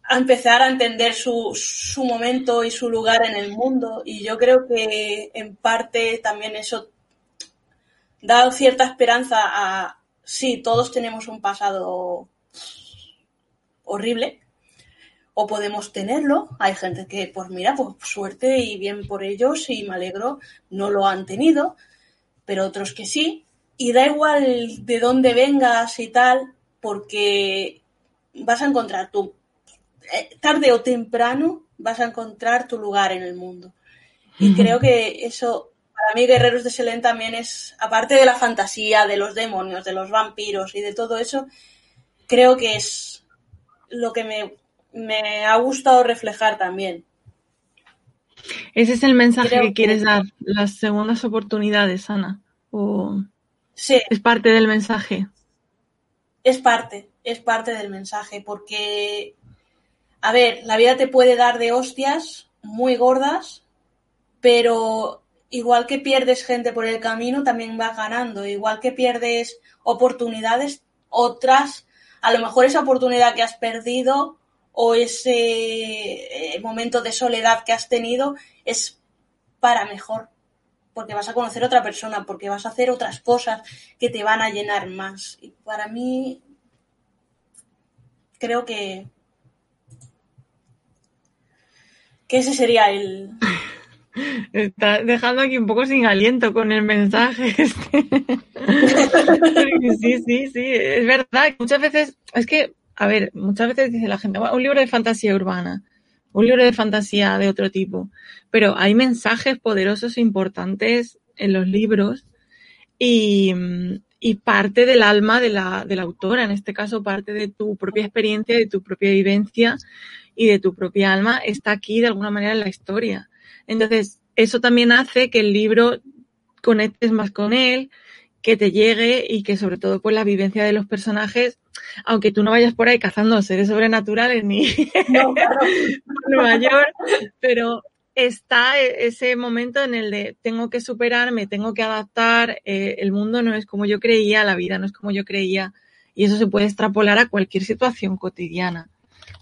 [SPEAKER 1] a empezar a entender su, su momento y su lugar en el mundo. Y yo creo que en parte también eso da cierta esperanza a, sí, todos tenemos un pasado horrible, o podemos tenerlo. Hay gente que, pues mira, pues suerte y bien por ellos y me alegro, no lo han tenido, pero otros que sí. Y da igual de dónde vengas y tal, porque vas a encontrar tu eh, tarde o temprano vas a encontrar tu lugar en el mundo. Y creo que eso, para mí, Guerreros de Selene también es, aparte de la fantasía, de los demonios, de los vampiros y de todo eso, creo que es lo que me, me ha gustado reflejar también.
[SPEAKER 2] Ese es el mensaje creo que quieres que... dar, las segundas oportunidades, Ana. ¿O
[SPEAKER 1] sí.
[SPEAKER 2] es parte del mensaje?
[SPEAKER 1] Es parte, es parte del mensaje, porque a ver, la vida te puede dar de hostias muy gordas, pero igual que pierdes gente por el camino, también vas ganando. Igual que pierdes oportunidades, otras, a lo mejor esa oportunidad que has perdido o ese eh, momento de soledad que has tenido es para mejor, porque vas a conocer a otra persona, porque vas a hacer otras cosas que te van a llenar más. Y para mí, creo que que ese sería el...
[SPEAKER 2] Está dejando aquí un poco sin aliento con el mensaje. Este. sí, sí, sí, es verdad. Muchas veces, es que, a ver, muchas veces dice la gente, un libro de fantasía urbana, un libro de fantasía de otro tipo, pero hay mensajes poderosos e importantes en los libros y, y parte del alma de la, de la autora, en este caso parte de tu propia experiencia, de tu propia vivencia y de tu propia alma está aquí de alguna manera en la historia. Entonces, eso también hace que el libro conectes más con él, que te llegue y que sobre todo pues la vivencia de los personajes, aunque tú no vayas por ahí cazando seres sobrenaturales ni no, claro. Nueva York, pero está ese momento en el de tengo que superarme, tengo que adaptar, eh, el mundo no es como yo creía, la vida no es como yo creía, y eso se puede extrapolar a cualquier situación cotidiana.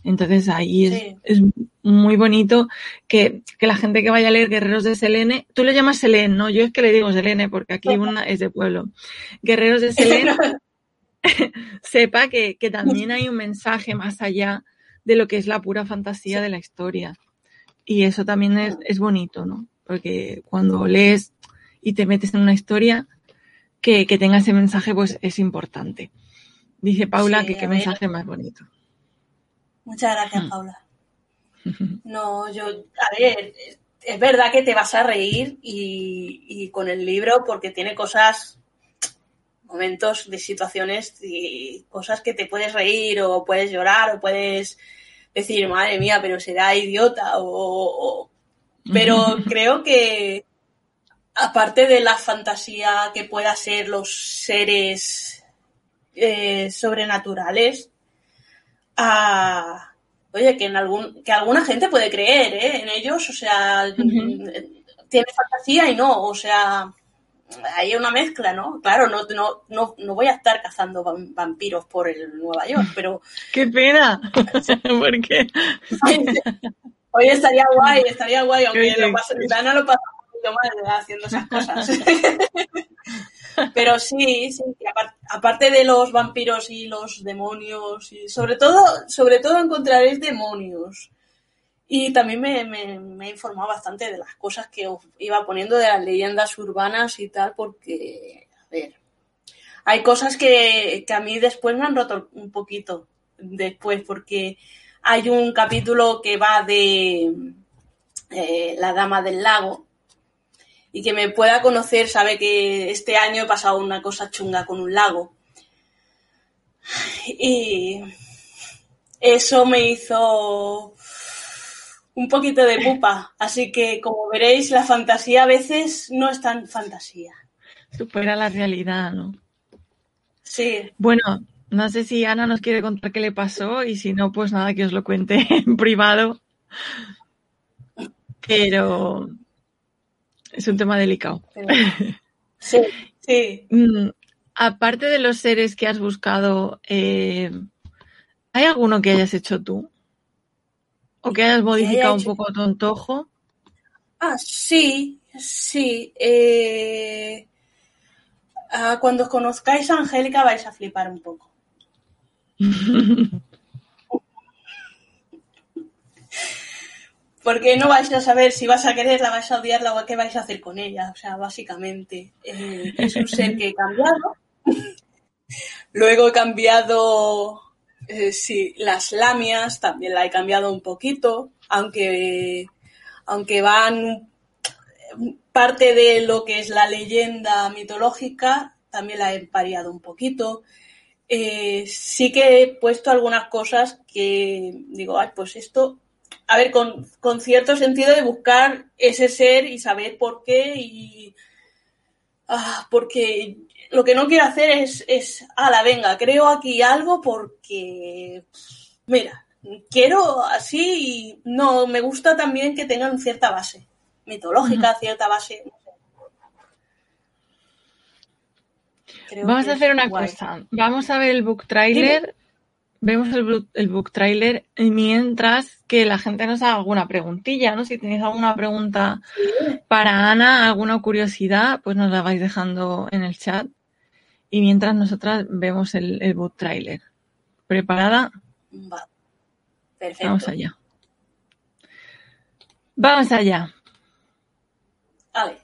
[SPEAKER 2] Entonces ahí es, sí. es muy bonito que, que, la gente que vaya a leer Guerreros de Selene, tú lo llamas Selene, ¿no? Yo es que le digo Selene porque aquí una es de pueblo. Guerreros de Selene, sepa que, que también hay un mensaje más allá de lo que es la pura fantasía de la historia. Y eso también es, es bonito, ¿no? Porque cuando lees y te metes en una historia, que, que tenga ese mensaje, pues es importante. Dice Paula
[SPEAKER 1] Sí,
[SPEAKER 2] que qué mensaje más bonito.
[SPEAKER 1] Muchas gracias,
[SPEAKER 2] Mm.
[SPEAKER 1] Paula. No, yo, a ver, es verdad que te vas a reír y, y con el libro porque tiene cosas, momentos de situaciones y cosas que te puedes reír o puedes llorar o puedes decir, madre mía, pero será idiota o... o- pero creo que aparte de la fantasía que pueda ser los seres eh, sobrenaturales, a, oye, que en algún, que alguna gente puede creer ¿eh? en ellos, o sea,
[SPEAKER 2] Ujú.
[SPEAKER 1] tiene fantasía y no, o sea, hay una mezcla, ¿no? Claro, no, no, no, no voy a estar cazando vam- vampiros por el Nueva York, pero
[SPEAKER 2] ¡Qué pena! Porque
[SPEAKER 1] Oye, estaría guay, estaría guay, aunque lo pasa, Dana lo pasa un poquito mal haciendo esas cosas. Pero sí, sí, aparte de los vampiros y los demonios, y sobre todo, sobre todo encontraréis demonios. Y también me, me, me he informado bastante de las cosas que os iba poniendo de las leyendas urbanas y tal, porque, a ver, hay cosas que, que a mí después me han roto un poquito después, porque hay un capítulo que va de eh, la Dama del Lago y que me pueda conocer sabe que este año he pasado una cosa chunga con un lago. Y eso me hizo un poquito de pupa. Así que, como veréis, la fantasía a veces no es tan fantasía.
[SPEAKER 2] supera la realidad, ¿no?
[SPEAKER 1] Sí,
[SPEAKER 2] Bueno, no sé si Ana nos quiere contar qué le pasó y si no, pues nada, que os lo cuente en privado. Pero es un tema delicado.
[SPEAKER 1] sí, sí.
[SPEAKER 2] Mm, aparte de los seres que has buscado, eh, ¿hay alguno que hayas hecho tú? ¿O que hayas modificado un poco tu antojo?
[SPEAKER 1] Ah, sí, sí. eh, ah, cuando os conozcáis a Angélica vais a flipar un poco. Porque no vais a saber si vas a quererla, vais a odiarla o qué vais a hacer con ella. O sea, básicamente eh, es un ser que he cambiado. Luego he cambiado, eh, sí, las lamias, también la he cambiado un poquito, aunque, aunque van parte de lo que es la leyenda mitológica, también la he variado un poquito. Eh, sí que he puesto algunas cosas que digo, ay, pues esto, a ver, con, con cierto sentido de buscar ese ser y saber por qué y ah, porque lo que no quiero hacer es, es, la venga, creo aquí algo porque, mira, quiero así y no, me gusta también que tengan cierta base mitológica, cierta base. Creo
[SPEAKER 2] Vamos a hacer una
[SPEAKER 1] guay.
[SPEAKER 2] cosa. Vamos a ver el book trailer. Vemos el, book- el book trailer mientras que la gente nos haga alguna preguntilla, ¿no? Si tenéis alguna pregunta para Ana, alguna curiosidad, pues nos la vais dejando en el chat. Y mientras nosotras vemos el, el book trailer. ¿Preparada?
[SPEAKER 1] Va. Perfecto.
[SPEAKER 2] Vamos allá. Vamos allá.
[SPEAKER 1] Vale.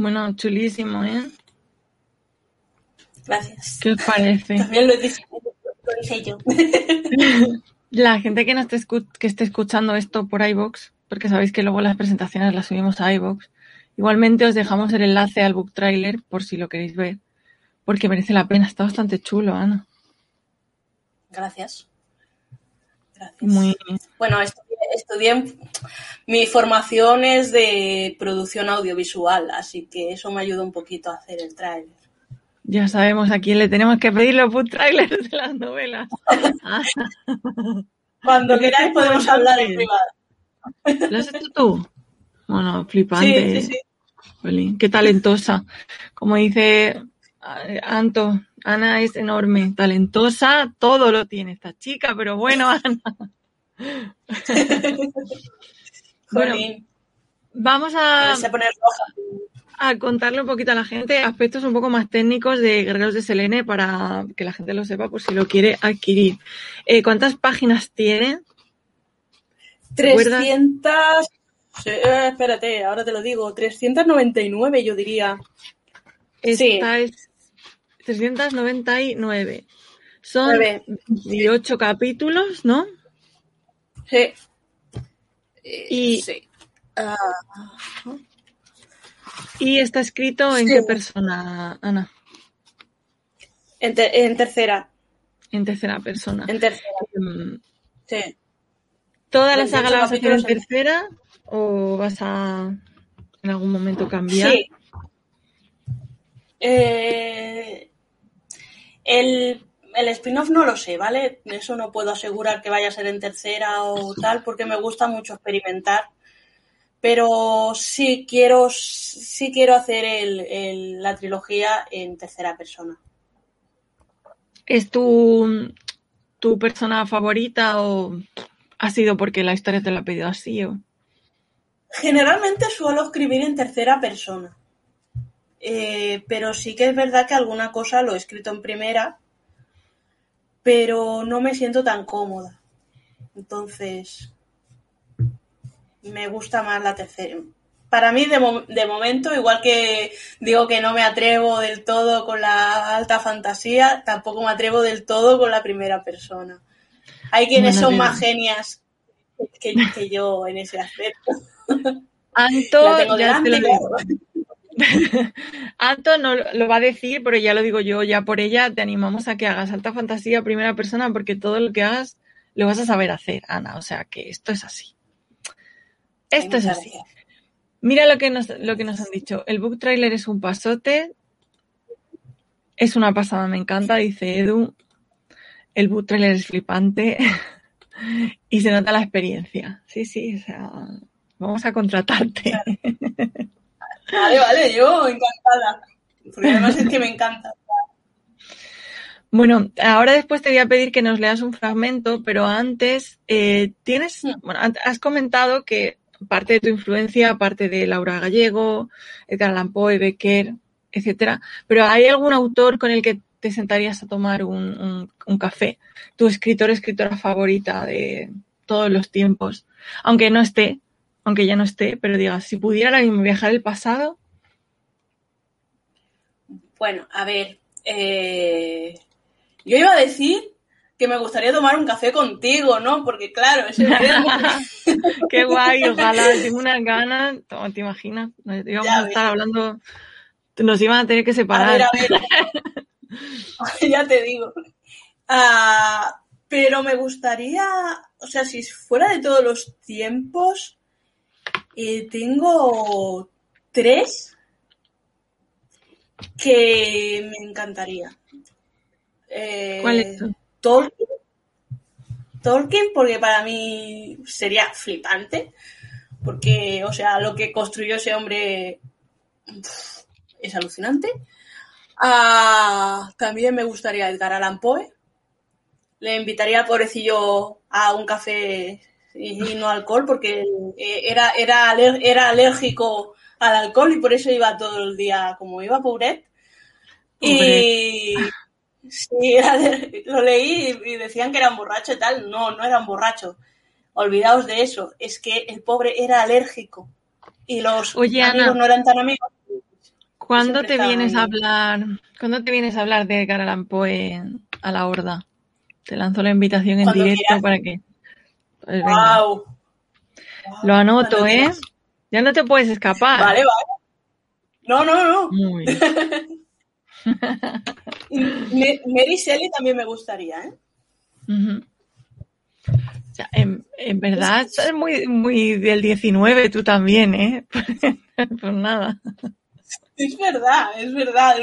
[SPEAKER 2] Bueno, chulísimo, ¿eh?
[SPEAKER 1] Gracias.
[SPEAKER 2] ¿Qué os parece?
[SPEAKER 1] También lo hice, lo hice yo.
[SPEAKER 2] La gente que, no esté, que esté escuchando esto por iVoox, porque sabéis que luego las presentaciones las subimos a iVoox, igualmente os dejamos el enlace al book trailer por si lo queréis ver, porque merece la pena. Está bastante chulo, Ana.
[SPEAKER 1] Gracias. Gracias.
[SPEAKER 2] Muy...
[SPEAKER 1] Bueno, estudié, estudié, mi formación es de producción audiovisual, así que eso me ayuda un poquito a hacer el tráiler.
[SPEAKER 2] Ya sabemos a quién le tenemos que pedir los book trailers de las novelas.
[SPEAKER 1] Cuando queráis podemos hablar en privado.
[SPEAKER 2] ¿Lo has hecho tú? Bueno, flipante.
[SPEAKER 1] Sí, sí, sí.
[SPEAKER 2] Qué talentosa. Como dice Anto, Ana es enorme, talentosa, todo lo tiene esta chica, pero bueno, Ana. bueno, vamos a, a, contarle un poquito a la gente aspectos un poco más técnicos de Guerreros de Selene para que la gente lo sepa por si lo quiere adquirir. Eh, ¿Cuántas páginas tiene?
[SPEAKER 1] 300. Eh, espérate, ahora te lo digo. 399, yo diría.
[SPEAKER 2] Esta sí. es 399. Son 9. 18 capítulos, ¿no?
[SPEAKER 1] Sí.
[SPEAKER 2] Y,
[SPEAKER 1] sí.
[SPEAKER 2] Uh, ¿Y está escrito en sí. qué persona, Ana?
[SPEAKER 1] En, te en, tercera.
[SPEAKER 2] En tercera persona.
[SPEAKER 1] En tercera.
[SPEAKER 2] Um,
[SPEAKER 1] sí.
[SPEAKER 2] ¿Toda la saga la vas a hacer en tercera o vas a en algún momento cambiar?
[SPEAKER 1] Sí. Eh, el, el spin-off no lo sé, ¿vale? Eso no puedo asegurar que vaya a ser en tercera o tal, porque me gusta mucho experimentar. Pero sí quiero, sí quiero hacer el, el, la trilogía en tercera persona.
[SPEAKER 2] ¿Es tu, tu persona favorita o ha sido porque la historia te lo ha pedido así? O?
[SPEAKER 1] Generalmente suelo escribir en tercera persona. Eh, pero sí que es verdad que alguna cosa lo he escrito en primera, pero no me siento tan cómoda. Entonces, me gusta más la tercera. Para mí, de, mo de, momento, igual que digo que no me atrevo del todo con la alta fantasía, tampoco me atrevo del todo con la primera persona. Hay quienes bueno, son más genias que, que, yo en ese aspecto.
[SPEAKER 2] Anto, ya te lo digo. Anto no lo va a decir, pero ya lo digo yo, ya por ella te animamos a que hagas alta fantasía primera persona porque todo lo que hagas lo vas a saber hacer, Ana. O sea que esto es así. Esto es así. Mira lo que, nos, lo que nos han dicho. El book trailer es un pasote. Es una pasada, me encanta, dice Edu. El book trailer es flipante. y se nota la experiencia. Sí, sí, o sea, vamos a contratarte.
[SPEAKER 1] Vale, vale, yo encantada. Porque además es que me encanta.
[SPEAKER 2] Bueno, ahora después te voy a pedir que nos leas un fragmento, pero antes, eh, tienes, bueno, has comentado que parte de tu influencia, parte de Laura Gallego, Edgar Allan Poe, Becker, etcétera, pero ¿hay algún autor con el que te sentarías a tomar un, un, un café? Tu escritor, escritora favorita de todos los tiempos, aunque no esté, aunque ya no esté, pero digas, si pudiera ahora mismo viajar al pasado.
[SPEAKER 1] Bueno, a ver, eh, yo iba a decir que me gustaría tomar un café contigo, ¿no? Porque claro, ese
[SPEAKER 2] Qué guay, ojalá, tengo unas ganas, ¿te imaginas? Nos íbamos ya a estar hablando, nos iban a tener que separar.
[SPEAKER 1] A ver, a ver. ya te digo. Uh, pero me gustaría, o sea, si fuera de todos los tiempos, eh, tengo tres que me encantaría. Eh,
[SPEAKER 2] ¿Cuál es?
[SPEAKER 1] Tolkien. Tolkien, porque para mí sería flipante. Porque, o sea, lo que construyó ese hombre es alucinante. Ah, también me gustaría Edgar Allan Poe. Le invitaría al pobrecillo a un café y, no alcohol porque era, era, era alérgico al alcohol y por eso iba todo el día como iba Pobret. Y sí, lo leí y decían que era un borracho y tal. No, no era un borracho. Olvidaos de eso. Es que el pobre era alérgico y los
[SPEAKER 2] Oye,
[SPEAKER 1] amigos
[SPEAKER 2] Ana,
[SPEAKER 1] no eran tan amigos.
[SPEAKER 2] ¿Cuándo te vienes a hablar? ¿Cuándo te vienes a hablar de Caralampoe a la horda? Te lanzo la invitación en directo
[SPEAKER 1] quieras.
[SPEAKER 2] para que. Venga.
[SPEAKER 1] Guau.
[SPEAKER 2] Lo anoto, ¿eh? Ya no te puedes escapar.
[SPEAKER 1] Vale, vale. No, no, no.
[SPEAKER 2] Muy bien.
[SPEAKER 1] Mary Shelley también me gustaría, ¿eh?
[SPEAKER 2] Ujú. O sea, en, en verdad estás muy, muy del 19 tú también, ¿eh? pues nada.
[SPEAKER 1] Es verdad, es verdad.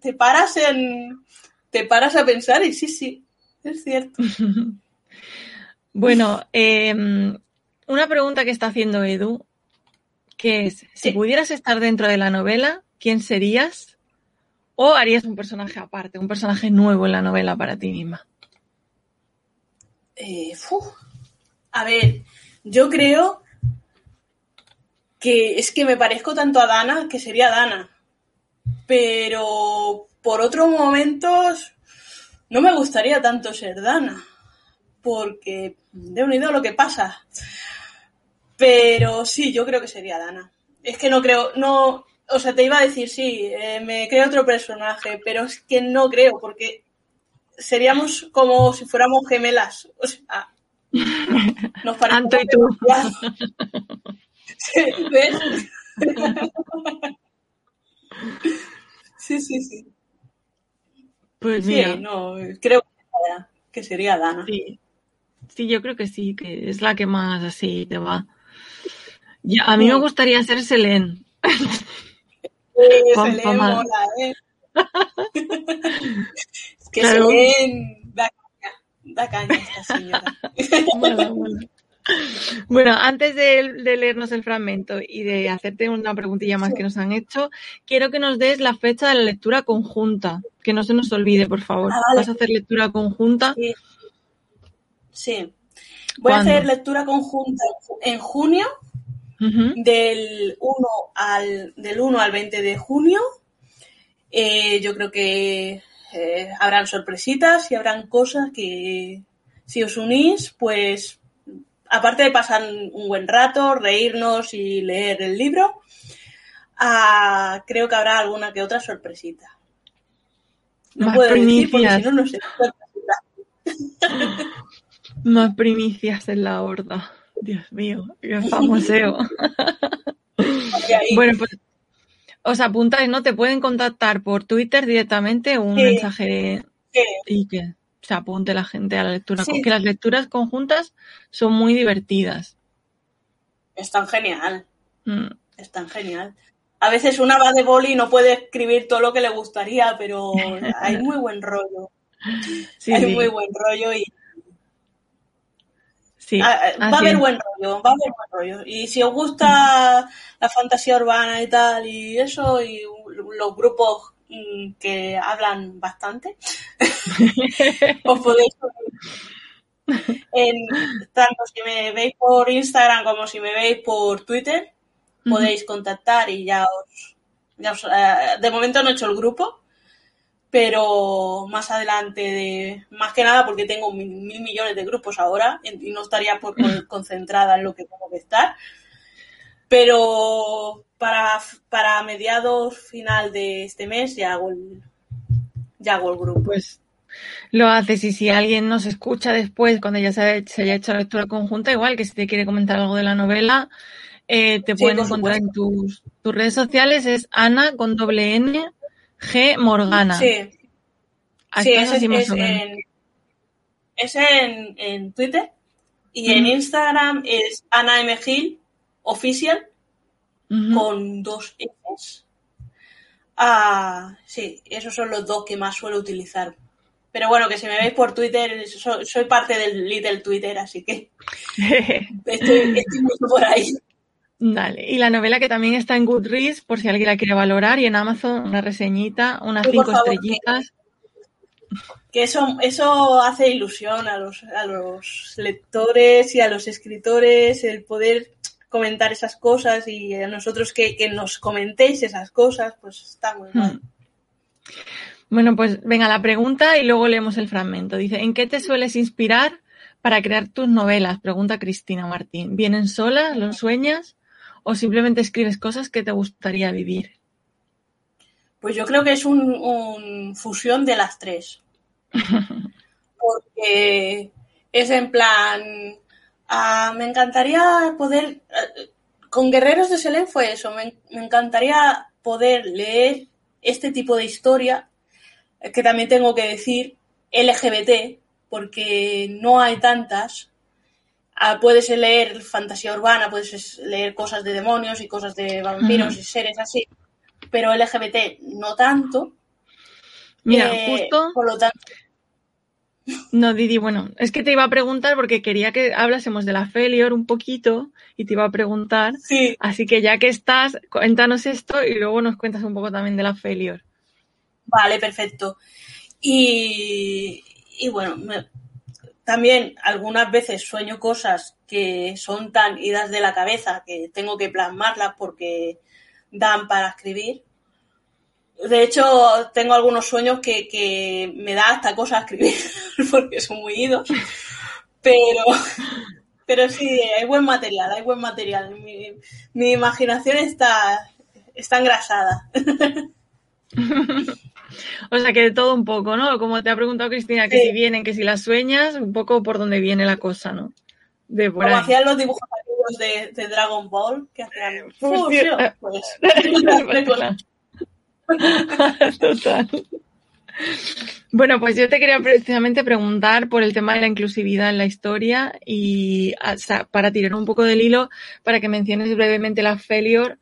[SPEAKER 1] Te paras en. Te paras a pensar y sí, sí, es cierto.
[SPEAKER 2] Bueno, eh, una pregunta que está haciendo Edu, que es, si pudieras estar dentro de la novela, ¿quién serías? ¿O harías un personaje aparte, un personaje nuevo en la novela para ti misma?
[SPEAKER 1] Eh. A ver, yo creo que es que me parezco tanto a Dana que sería Dana. Pero por otros momentos no me gustaría tanto ser Dana. Porque de unido lo que pasa. Pero sí, yo creo que sería Dana. Es que no creo, no, o sea, te iba a decir, sí, eh, me creo otro personaje, pero es que no creo, porque seríamos como si fuéramos gemelas. O sea, nos parecemos
[SPEAKER 2] Anto y tú.
[SPEAKER 1] Sí, ¿Ves? Sí, sí, sí.
[SPEAKER 2] Pues
[SPEAKER 1] Sí,
[SPEAKER 2] mira,
[SPEAKER 1] no, creo que sería- que sería Dana.
[SPEAKER 2] sí. Sí, yo creo que sí, que es la que más así te va. Ya, a mí me gustaría ser Selene.
[SPEAKER 1] Eh, Selene mola, ¿eh? Es que
[SPEAKER 2] Claro.
[SPEAKER 1] Selene da caña, da caña esta señora.
[SPEAKER 2] Bueno, antes de, de leernos el fragmento y de hacerte una preguntilla más que nos han hecho, quiero que nos des la fecha de la lectura conjunta, que no se nos olvide, por favor.
[SPEAKER 1] Ah, vale.
[SPEAKER 2] ¿Vas a hacer lectura conjunta?
[SPEAKER 1] Sí. Sí. Voy
[SPEAKER 2] ¿Cuándo?
[SPEAKER 1] a hacer lectura conjunta en junio, del 1 al, del 1 al 20 de junio. Eh, yo creo que eh, habrán sorpresitas y habrán cosas que si os unís, pues aparte de pasar un buen rato, reírnos y leer el libro, ah, creo que habrá alguna que otra sorpresita. No
[SPEAKER 2] Más
[SPEAKER 1] puedo decir porque
[SPEAKER 2] primicias.
[SPEAKER 1] si no, no sé.
[SPEAKER 2] Más primicias en la horda. Dios mío, qué famoseo. Bueno, pues os apuntáis, ¿no? Te pueden contactar por Twitter directamente, un
[SPEAKER 1] Sí.
[SPEAKER 2] mensaje
[SPEAKER 1] Sí.
[SPEAKER 2] y que se apunte la gente a la lectura.
[SPEAKER 1] Sí.
[SPEAKER 2] Que las lecturas conjuntas son muy divertidas.
[SPEAKER 1] Es tan genial.
[SPEAKER 2] Mm.
[SPEAKER 1] Es tan genial. A veces una va de boli y no puede escribir todo lo que le gustaría, pero hay muy buen rollo.
[SPEAKER 2] Sí,
[SPEAKER 1] hay muy buen rollo y
[SPEAKER 2] sí,
[SPEAKER 1] ah, ah, va a haber buen rollo, va a haber buen rollo. Y si os gusta la fantasía urbana y tal y eso y los grupos mm, que hablan bastante, os podéis en, tanto si me veis por Instagram como si me veis por Twitter, podéis contactar y ya os, ya os, eh, de momento no he hecho el grupo, pero más adelante, de, más que nada porque tengo mil, mil millones de grupos ahora y no estaría por, por- concentrada en lo que tengo que estar. Pero para, para mediados final de este mes ya hago el, ya hago el grupo.
[SPEAKER 2] Pues lo haces y si alguien nos escucha después, cuando ya se haya, hecho la lectura conjunta, igual que si te quiere comentar algo de la novela, eh, te
[SPEAKER 1] Sí,
[SPEAKER 2] pueden encontrar en tus, tus redes sociales, es Ana con doble N G Morgana.
[SPEAKER 1] Sí,
[SPEAKER 2] así
[SPEAKER 1] es, en, es en, en Twitter y en. Instagram es Ana M. Gil Official
[SPEAKER 2] Ujú.
[SPEAKER 1] con dos Fs. Ah, sí, esos son los dos que más suelo utilizar. Pero bueno, que si me veis por Twitter, so- soy parte del Little Twitter, así que estoy, estoy mucho por ahí.
[SPEAKER 2] Dale. Y la novela que también está en Goodreads, por si alguien la quiere valorar, y en Amazon una reseñita, unas cinco
[SPEAKER 1] favor,
[SPEAKER 2] estrellitas.
[SPEAKER 1] Que eso, eso hace ilusión a los, a los lectores y a los escritores el poder comentar esas cosas y a nosotros que, que nos comentéis esas cosas, pues está muy mal.
[SPEAKER 2] Hmm. Bueno, pues venga la pregunta y luego leemos el fragmento. Dice, ¿en qué te sueles inspirar para crear tus novelas? Pregunta Cristina Martín. ¿Vienen solas? ¿Los sueñas? ¿O simplemente escribes cosas que te gustaría vivir?
[SPEAKER 1] Pues yo creo que es un, fusión de las tres. Porque es en plan, ah, me encantaría poder, eh, con Guerreros de Selén fue eso, me, encantaría poder leer este tipo de historia, que también tengo que decir LGBT, porque no hay tantas. Ah, puedes leer fantasía urbana, puedes leer cosas de demonios y cosas de vampiros y seres así, pero LGBT no tanto.
[SPEAKER 2] Mira, eh, justo. Por lo tanto. No, Didi, bueno, es que te iba a preguntar porque quería que hablásemos de la Felior un poquito y te iba a preguntar. Sí. Así que ya que estás, cuéntanos esto y luego nos cuentas un poco también de la Felior.
[SPEAKER 1] Vale, perfecto. Y, y bueno, también algunas veces sueño cosas que son tan idas de la cabeza que tengo que plasmarlas porque dan para escribir. De hecho, tengo algunos sueños que, me da hasta cosa escribir, porque son muy idos. Pero, pero sí, hay buen material, hay buen material. Mi, imaginación está, está engrasada.
[SPEAKER 2] O sea que de todo un poco, ¿no? Como te ha preguntado Cristina, que si vienen, que si las sueñas, un poco por dónde viene la cosa, ¿no?
[SPEAKER 1] De Como hacían los dibujos de, de, Dragon Ball, que hacían fusión, pues.
[SPEAKER 2] Total. Bueno, pues yo te quería precisamente preguntar por el tema de la inclusividad en la historia y para tirar un poco del hilo, para que menciones brevemente la Felior,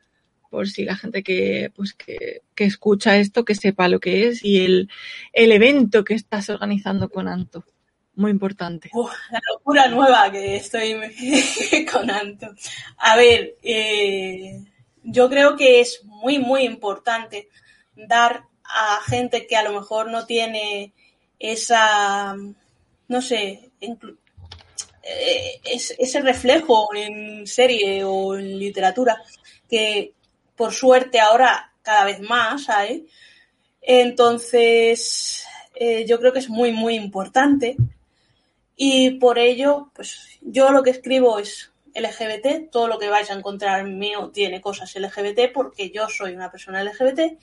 [SPEAKER 2] por si la gente que, pues que, escucha esto, que sepa lo que es y el, el evento que estás organizando con Anto muy importante.
[SPEAKER 1] la locura nueva que estoy con Anto. A ver, eh, yo creo que es muy, muy importante dar a gente que a lo mejor no tiene esa, no sé, eh, ese reflejo en serie o en literatura que por suerte ahora cada vez más hay. Entonces, eh, yo creo que es muy, muy importante y por ello, pues yo lo que escribo es LGBT, todo lo que vais a encontrar mío tiene cosas LGBT porque yo soy una persona LGBT.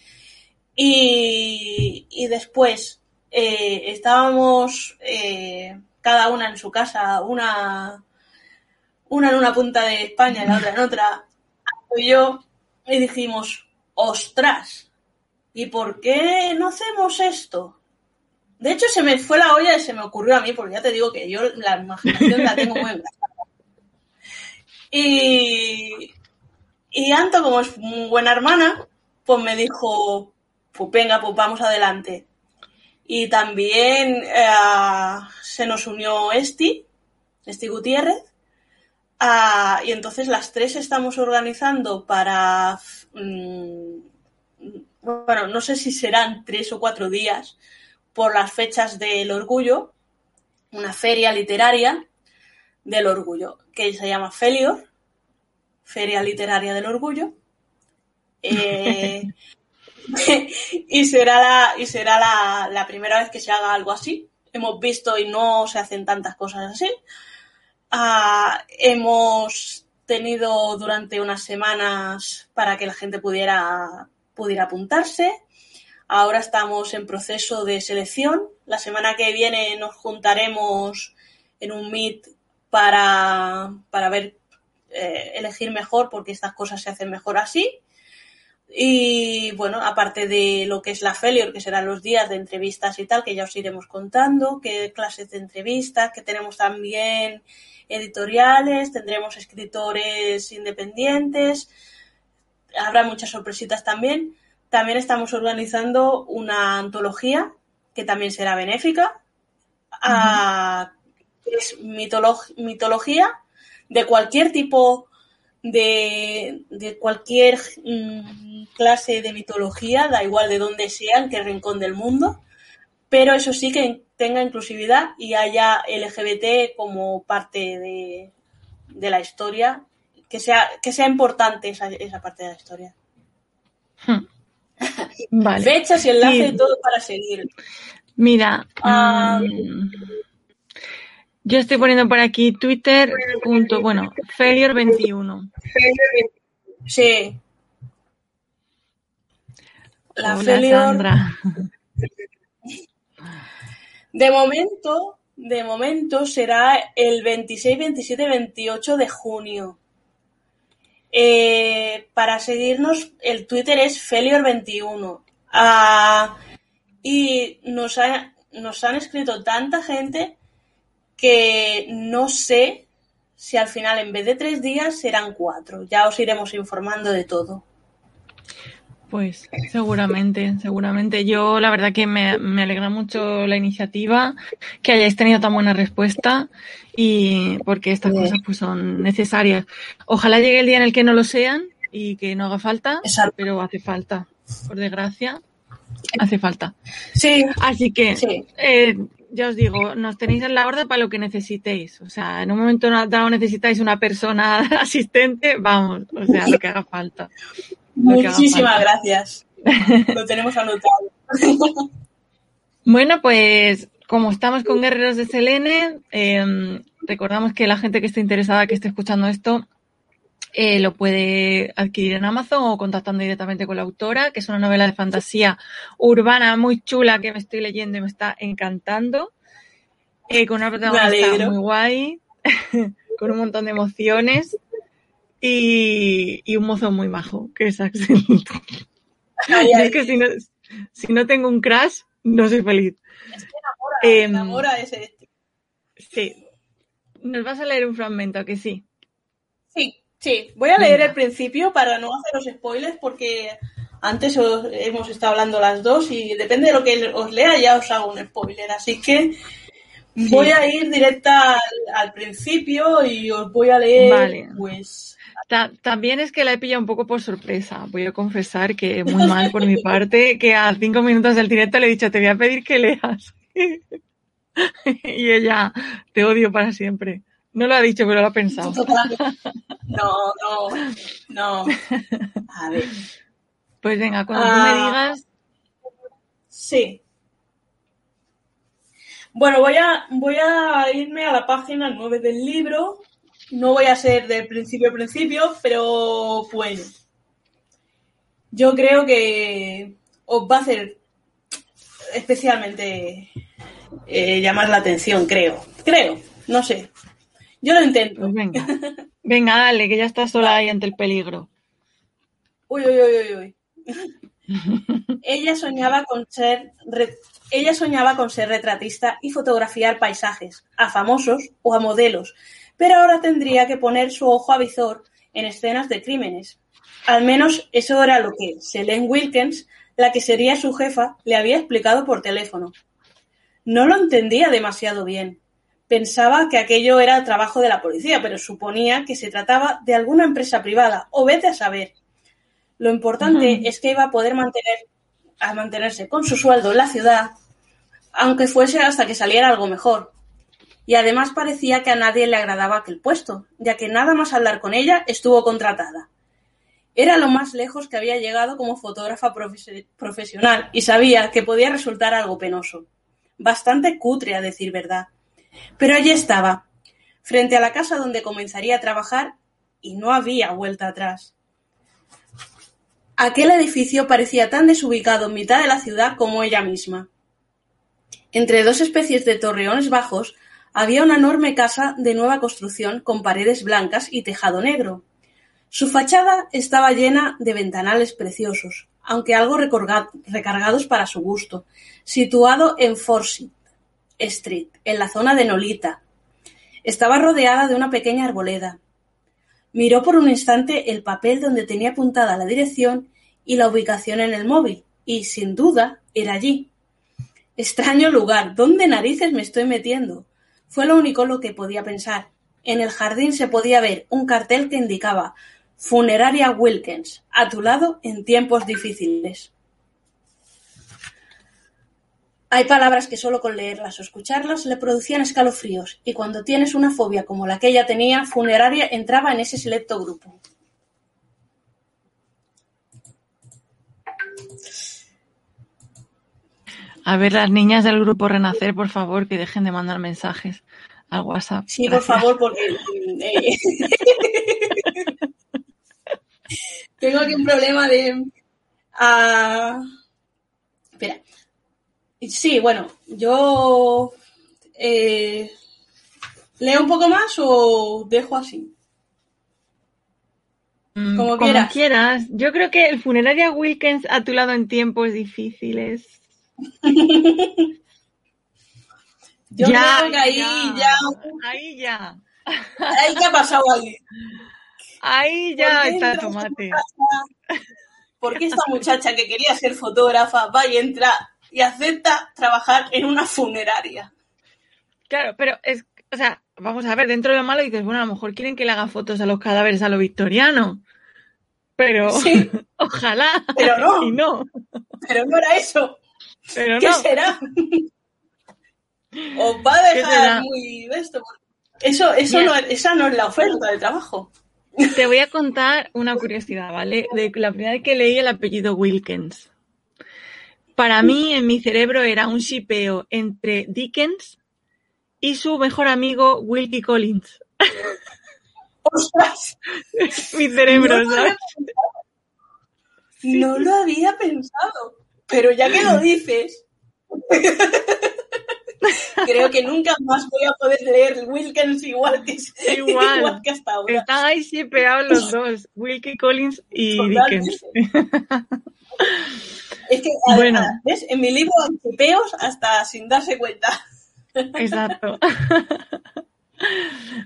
[SPEAKER 1] Y, después eh, estábamos eh, cada una en su casa, una, una en una punta de España y la otra en otra, y yo, y dijimos, ostras, ¿y por qué no hacemos esto? De hecho, se me fue la olla y se me ocurrió a mí, porque ya te digo que yo la imaginación la tengo muy Y, y Anto, como es muy buena hermana, pues me dijo, pues venga, pues vamos adelante. Y también eh, se nos unió Esti, Esti Gutiérrez, ah, y entonces las tres estamos organizando para, mm, bueno, no sé si serán tres o cuatro días, por las fechas del orgullo, una feria literaria del orgullo, que se llama Felior, Feria Literaria del Orgullo. Eh, y será, la, y será la, primera vez que se haga algo así. Hemos visto y no se hacen tantas cosas así. Ah, hemos tenido durante unas semanas para que la gente pudiera, pudiera apuntarse. Ahora estamos en proceso de selección. La semana que viene nos juntaremos en un meet para, para ver, eh, elegir mejor porque estas cosas se hacen mejor así. Y bueno, aparte de lo que es la Felior, que serán los días de entrevistas y tal, que ya os iremos contando, qué clases de entrevistas, que tenemos también editoriales, tendremos escritores independientes, habrá muchas sorpresitas también. También estamos organizando una antología que también será benéfica, ah, es mitología de cualquier tipo de, cualquier mm, clase de mitología, da igual de dónde sea, en qué rincón del mundo, pero eso sí que tenga inclusividad y haya LGBT como parte de, la historia, que sea, que sea importante esa, esa parte de la historia. Hmm. Vale. Fechas y enlace y todo para seguir.
[SPEAKER 2] Mira, ah. mm, yo estoy poniendo por aquí Twitter. Punto, bueno, Failure21.
[SPEAKER 1] Sí. La Sandra. De momento, de momento será el 26, 27, 28 de junio. Eh, para seguirnos, el Twitter es Felior21. Ah, y nos, nos han escrito tanta gente que no sé si al final en vez de tres días serán cuatro. Ya os iremos informando de todo.
[SPEAKER 2] Pues seguramente, seguramente. Yo la verdad que me, alegra mucho la iniciativa, que hayáis tenido tan buena respuesta y porque estas cosas pues son necesarias. Ojalá llegue el día en el que no lo sean y que no haga falta, pero hace falta, por desgracia, hace falta.
[SPEAKER 1] Sí.
[SPEAKER 2] Así que eh, ya os digo, nos tenéis en la orden para lo que necesitéis. O sea, en un momento dado necesitáis una persona asistente, vamos, o sea, lo que haga falta.
[SPEAKER 1] Muchísimas gracias. Lo tenemos anotado.
[SPEAKER 2] Bueno, pues como estamos con Guerreros de Selene, em, recordamos que la gente que esté interesada, que esté escuchando esto, eh, lo puede adquirir en Amazon o contactando directamente con la autora, que es una novela de fantasía urbana muy chula que me estoy leyendo y me está encantando. Eh, con una protagonista muy guay, con un montón de emociones y, un mozo muy majo, que es Axel. es que si no, si no tengo un crash, no soy feliz.
[SPEAKER 1] Es que enamora, em, enamora ese.
[SPEAKER 2] Sí. ¿Nos vas a leer un fragmento, que sí?
[SPEAKER 1] Sí, sí. Voy a leer el principio para no hacer los spoilers porque antes hemos estado hablando las dos y depende de lo que os lea ya os hago un spoiler. Así que voy a ir directa al, principio y os voy a leer pues
[SPEAKER 2] también es que la he pillado un poco por sorpresa. Voy a confesar que muy mal por mi parte, que a cinco minutos del directo le he dicho, te voy a pedir que leas. y ella, te odio para siempre. No lo ha dicho, pero lo ha pensado.
[SPEAKER 1] No, no, no. A ver.
[SPEAKER 2] Pues venga, cuando tú me ah. digas.
[SPEAKER 1] Sí. Bueno, voy a, voy a irme a la página 9 del libro no voy a ser del principio a principio, pero bueno. Yo creo que os va a hacer especialmente eh, llamar la atención, creo. Creo, no sé. Yo lo intento.
[SPEAKER 2] Pues venga. venga, dale, que ya estás sola ahí ante el peligro.
[SPEAKER 1] Uy, uy, uy, uy, uy. ella soñaba con ser ella soñaba con ser retratista y fotografiar paisajes, a famosos o a modelos, pero ahora tendría que poner su ojo a visor en escenas de crímenes. Al menos eso era lo que Selene Wilkins, la que sería su jefa, le había explicado por teléfono. No lo entendía demasiado bien. Pensaba que aquello era trabajo de la policía, pero suponía que se trataba de alguna empresa privada, o vete a saber. Lo importante es que iba a poder mantener, a mantenerse con su sueldo en la ciudad, aunque fuese hasta que saliera algo mejor y además parecía que a nadie le agradaba aquel puesto, ya que nada más hablar con ella estuvo contratada. Era lo más lejos que había llegado como fotógrafa profesional y sabía que podía resultar algo penoso. Bastante cutre, a decir verdad. Pero allí estaba, frente a la casa donde comenzaría a trabajar, y no había vuelta atrás. Aquel edificio parecía tan desubicado en mitad de la ciudad como ella misma. Entre dos especies de torreones bajos había una enorme casa de nueva construcción con paredes blancas y tejado negro. Su fachada estaba llena de ventanales preciosos, aunque algo recargados para su gusto, situado en Forsyth Street, en la zona de Nolita. Estaba rodeada de una pequeña arboleda. Miró por un instante el papel donde tenía apuntada la dirección y la ubicación en el móvil, y sin duda era allí. Extraño lugar, ¿dónde narices me estoy metiendo? Fue lo único lo que podía pensar. En el jardín se podía ver un cartel que indicaba Funeraria Wilkins, a tu lado en tiempos difíciles. Hay palabras que solo con leerlas o escucharlas le producían escalofríos, y cuando tienes una fobia como la que ella tenía, Funeraria entraba en ese selecto grupo.
[SPEAKER 2] A ver, las niñas del grupo Renacer, por favor, que dejen de mandar mensajes al WhatsApp.
[SPEAKER 1] Sí, por favor, porque eh, tengo aquí un problema de... Ah, Espera. Sí, bueno, yo eh, leo un poco más o dejo así.
[SPEAKER 2] Mm, como, quieras. Yo creo que el funeraria Wilkins a tu lado en tiempos difíciles.
[SPEAKER 1] Yo ya, creo que ahí ya,
[SPEAKER 2] Ahí ya.
[SPEAKER 1] Ahí ya ha pasado ahí.
[SPEAKER 2] Ahí ya está el tomate.
[SPEAKER 1] ¿Por qué esta muchacha que quería ser fotógrafa va y entra y acepta trabajar en una funeraria?
[SPEAKER 2] Claro, pero es, o sea, vamos a ver, dentro de lo malo dices, bueno, a lo mejor quieren que le haga fotos a los cadáveres a lo victoriano. Pero sí. ojalá.
[SPEAKER 1] Pero no.
[SPEAKER 2] Y no.
[SPEAKER 1] Pero no era eso.
[SPEAKER 2] Pero
[SPEAKER 1] ¿Qué será? Os va a dejar muy esto. Eso, eso no, esa no es la oferta de trabajo.
[SPEAKER 2] Te voy a contar una curiosidad, ¿vale? De la primera vez que leí el apellido Wilkins. Para mí, en mi cerebro, era un shipeo entre Dickens y su mejor amigo Wilkie Collins.
[SPEAKER 1] ¡Ostras!
[SPEAKER 2] mi cerebro,
[SPEAKER 1] no
[SPEAKER 2] ¿sabes?
[SPEAKER 1] No lo había pensado, pero ya que lo dices, creo que nunca más voy a poder leer Wilkins igual que,
[SPEAKER 2] igual.
[SPEAKER 1] que hasta ahora.
[SPEAKER 2] Están ahí shipeados los dos, Wilkie Collins y Dickens.
[SPEAKER 1] Es que, bueno. ¿ves? En mi libro hay shipeos hasta sin darse cuenta.
[SPEAKER 2] Exacto.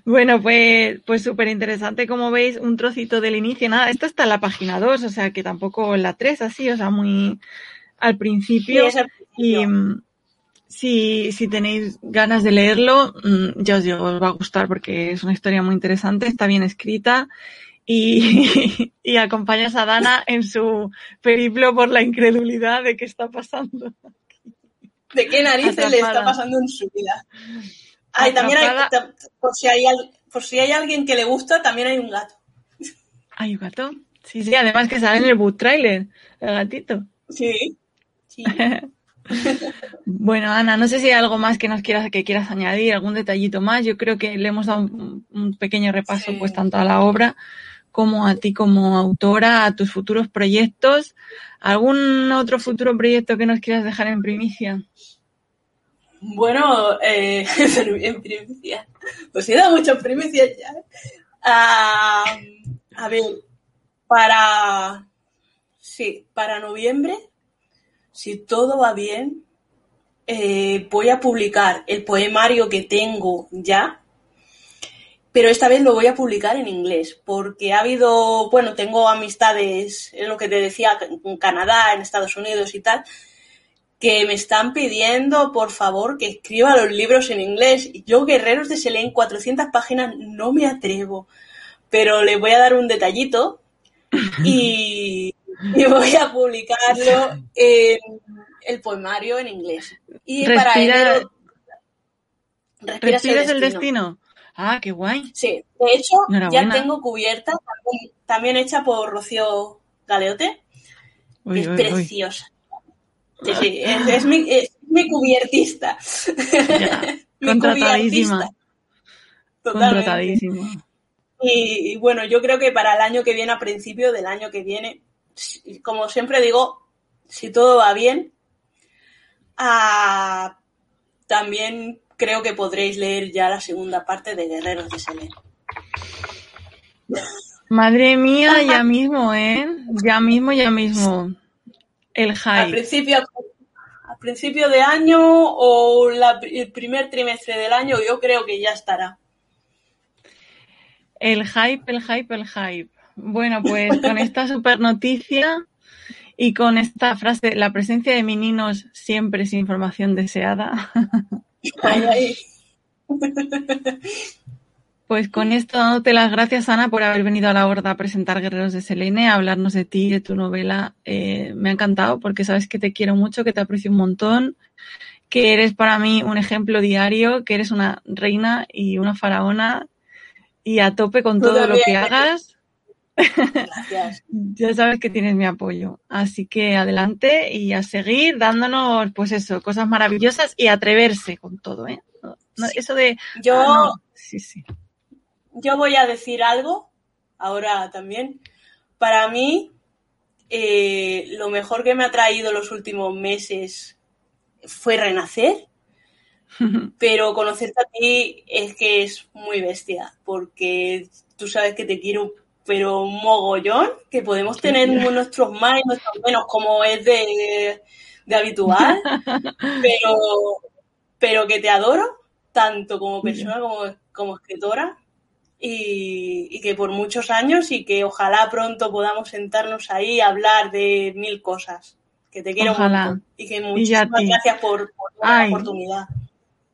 [SPEAKER 2] Bueno, pues, pues súper interesante, como veis, un trocito del inicio. Nada, esto está en la página 2, o sea que tampoco en la 3, así, o sea, muy al principio. Y mm, si, si tenéis ganas de leerlo, mm, ya os digo, os va a gustar porque es una historia muy interesante, está bien escrita y, y acompañas a Dana en su periplo por la incredulidad de qué está pasando.
[SPEAKER 1] ¿De qué narices le está pasando en su vida? Ay, también hay, por si hay, por si hay alguien que le gusta, también hay un gato.
[SPEAKER 2] ¿Hay un gato? Sí, sí, además que sale en el boot trailer, el gatito.
[SPEAKER 1] Sí. Sí.
[SPEAKER 2] bueno, Ana, no sé si hay algo más que nos quieras, que quieras añadir, algún detallito más. Yo creo que le hemos dado un, pequeño repaso, pues, tanto a la obra como a ti como autora, a tus futuros proyectos. ¿Algún otro futuro proyecto que nos quieras dejar en primicia?
[SPEAKER 1] Bueno, eh, en primicia. Pues he dado muchas primicias ya. Ah, a ver, para. Sí, para noviembre, si todo va bien, eh, voy a publicar el poemario que tengo ya, pero esta vez lo voy a publicar en inglés, porque ha habido, bueno, tengo amistades, en lo que te decía, en Canadá, en Estados Unidos y tal, que me están pidiendo, por favor, que escriba los libros en inglés. Yo, Guerreros de Selén, 400 páginas, no me atrevo, pero le voy a dar un detallito y, voy a publicarlo en el poemario en inglés. Y para ello...
[SPEAKER 2] ¿Respiras, el destino? Ah, qué guay.
[SPEAKER 1] Sí, de hecho, ya tengo cubierta, también, hecha por Rocío Galeote, es preciosa. Sí, sí, es, mi, mi, cubiertista.
[SPEAKER 2] contratadísima. Contratadísima.
[SPEAKER 1] Y, bueno, yo creo que para el año que viene, a principio del año que viene, como siempre digo, si todo va bien, ah, también creo que podréis leer ya la segunda parte de Guerreros de Selene.
[SPEAKER 2] Madre mía, ya mismo, ¿eh? Ya mismo, ya mismo. El hype.
[SPEAKER 1] Al principio, al principio de año o el primer trimestre del año, yo creo que ya estará.
[SPEAKER 2] El hype, el hype, el hype. Bueno, pues con esta super noticia y con esta frase, la presencia de meninos siempre es información deseada. Pues con esto dándote las gracias, Ana, por haber venido a la horda a presentar Guerreros de Selene, a hablarnos de ti, de tu novela. Eh, me ha encantado porque sabes que te quiero mucho, que te aprecio un montón, que eres para mí un ejemplo diario, que eres una reina y una faraona y a tope con todo lo que hagas.
[SPEAKER 1] Gracias.
[SPEAKER 2] ya sabes que tienes mi apoyo. Así que adelante y a seguir dándonos, pues eso, cosas maravillosas y atreverse con todo, ¿eh? eso de...
[SPEAKER 1] Yo...
[SPEAKER 2] Ah, sí, sí
[SPEAKER 1] yo voy a decir algo ahora también. Para mí, eh, lo mejor que me ha traído los últimos meses fue renacer, pero conocerte a ti es que es muy bestia, porque tú sabes que te quiero, pero mogollón, que podemos tener nuestros más y nuestros menos, como es de, habitual, pero, pero que te adoro, tanto como persona como, como escritora, y, que por muchos años y que ojalá pronto podamos sentarnos ahí a hablar de mil cosas. Que te quiero
[SPEAKER 2] ojalá.
[SPEAKER 1] y que muchísimas gracias por, la oportunidad.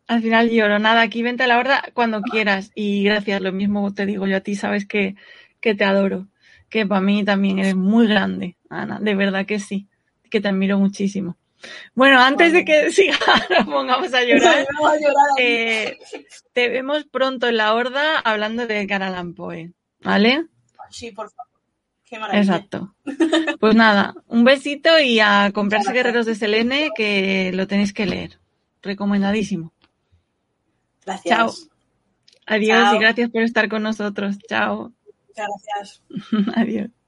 [SPEAKER 2] Al final lloro, nada, aquí vente a la hora cuando quieras y gracias, lo mismo te digo yo a ti, sabes que, que te adoro, que para mí también eres muy grande, Ana, de verdad que sí, que te admiro muchísimo. Bueno, antes de que siga, nos pongamos a llorar, eh, te vemos pronto en la horda hablando de Caralampoe, ¿vale?
[SPEAKER 1] Sí, por favor. Qué maravilla.
[SPEAKER 2] Exacto. Pues nada, un besito y a comprarse Guerreros de Selene que lo tenéis que leer. Recomendadísimo.
[SPEAKER 1] Gracias.
[SPEAKER 2] Chao. Adiós y gracias por estar con nosotros. Chao.
[SPEAKER 1] Gracias.
[SPEAKER 2] Adiós.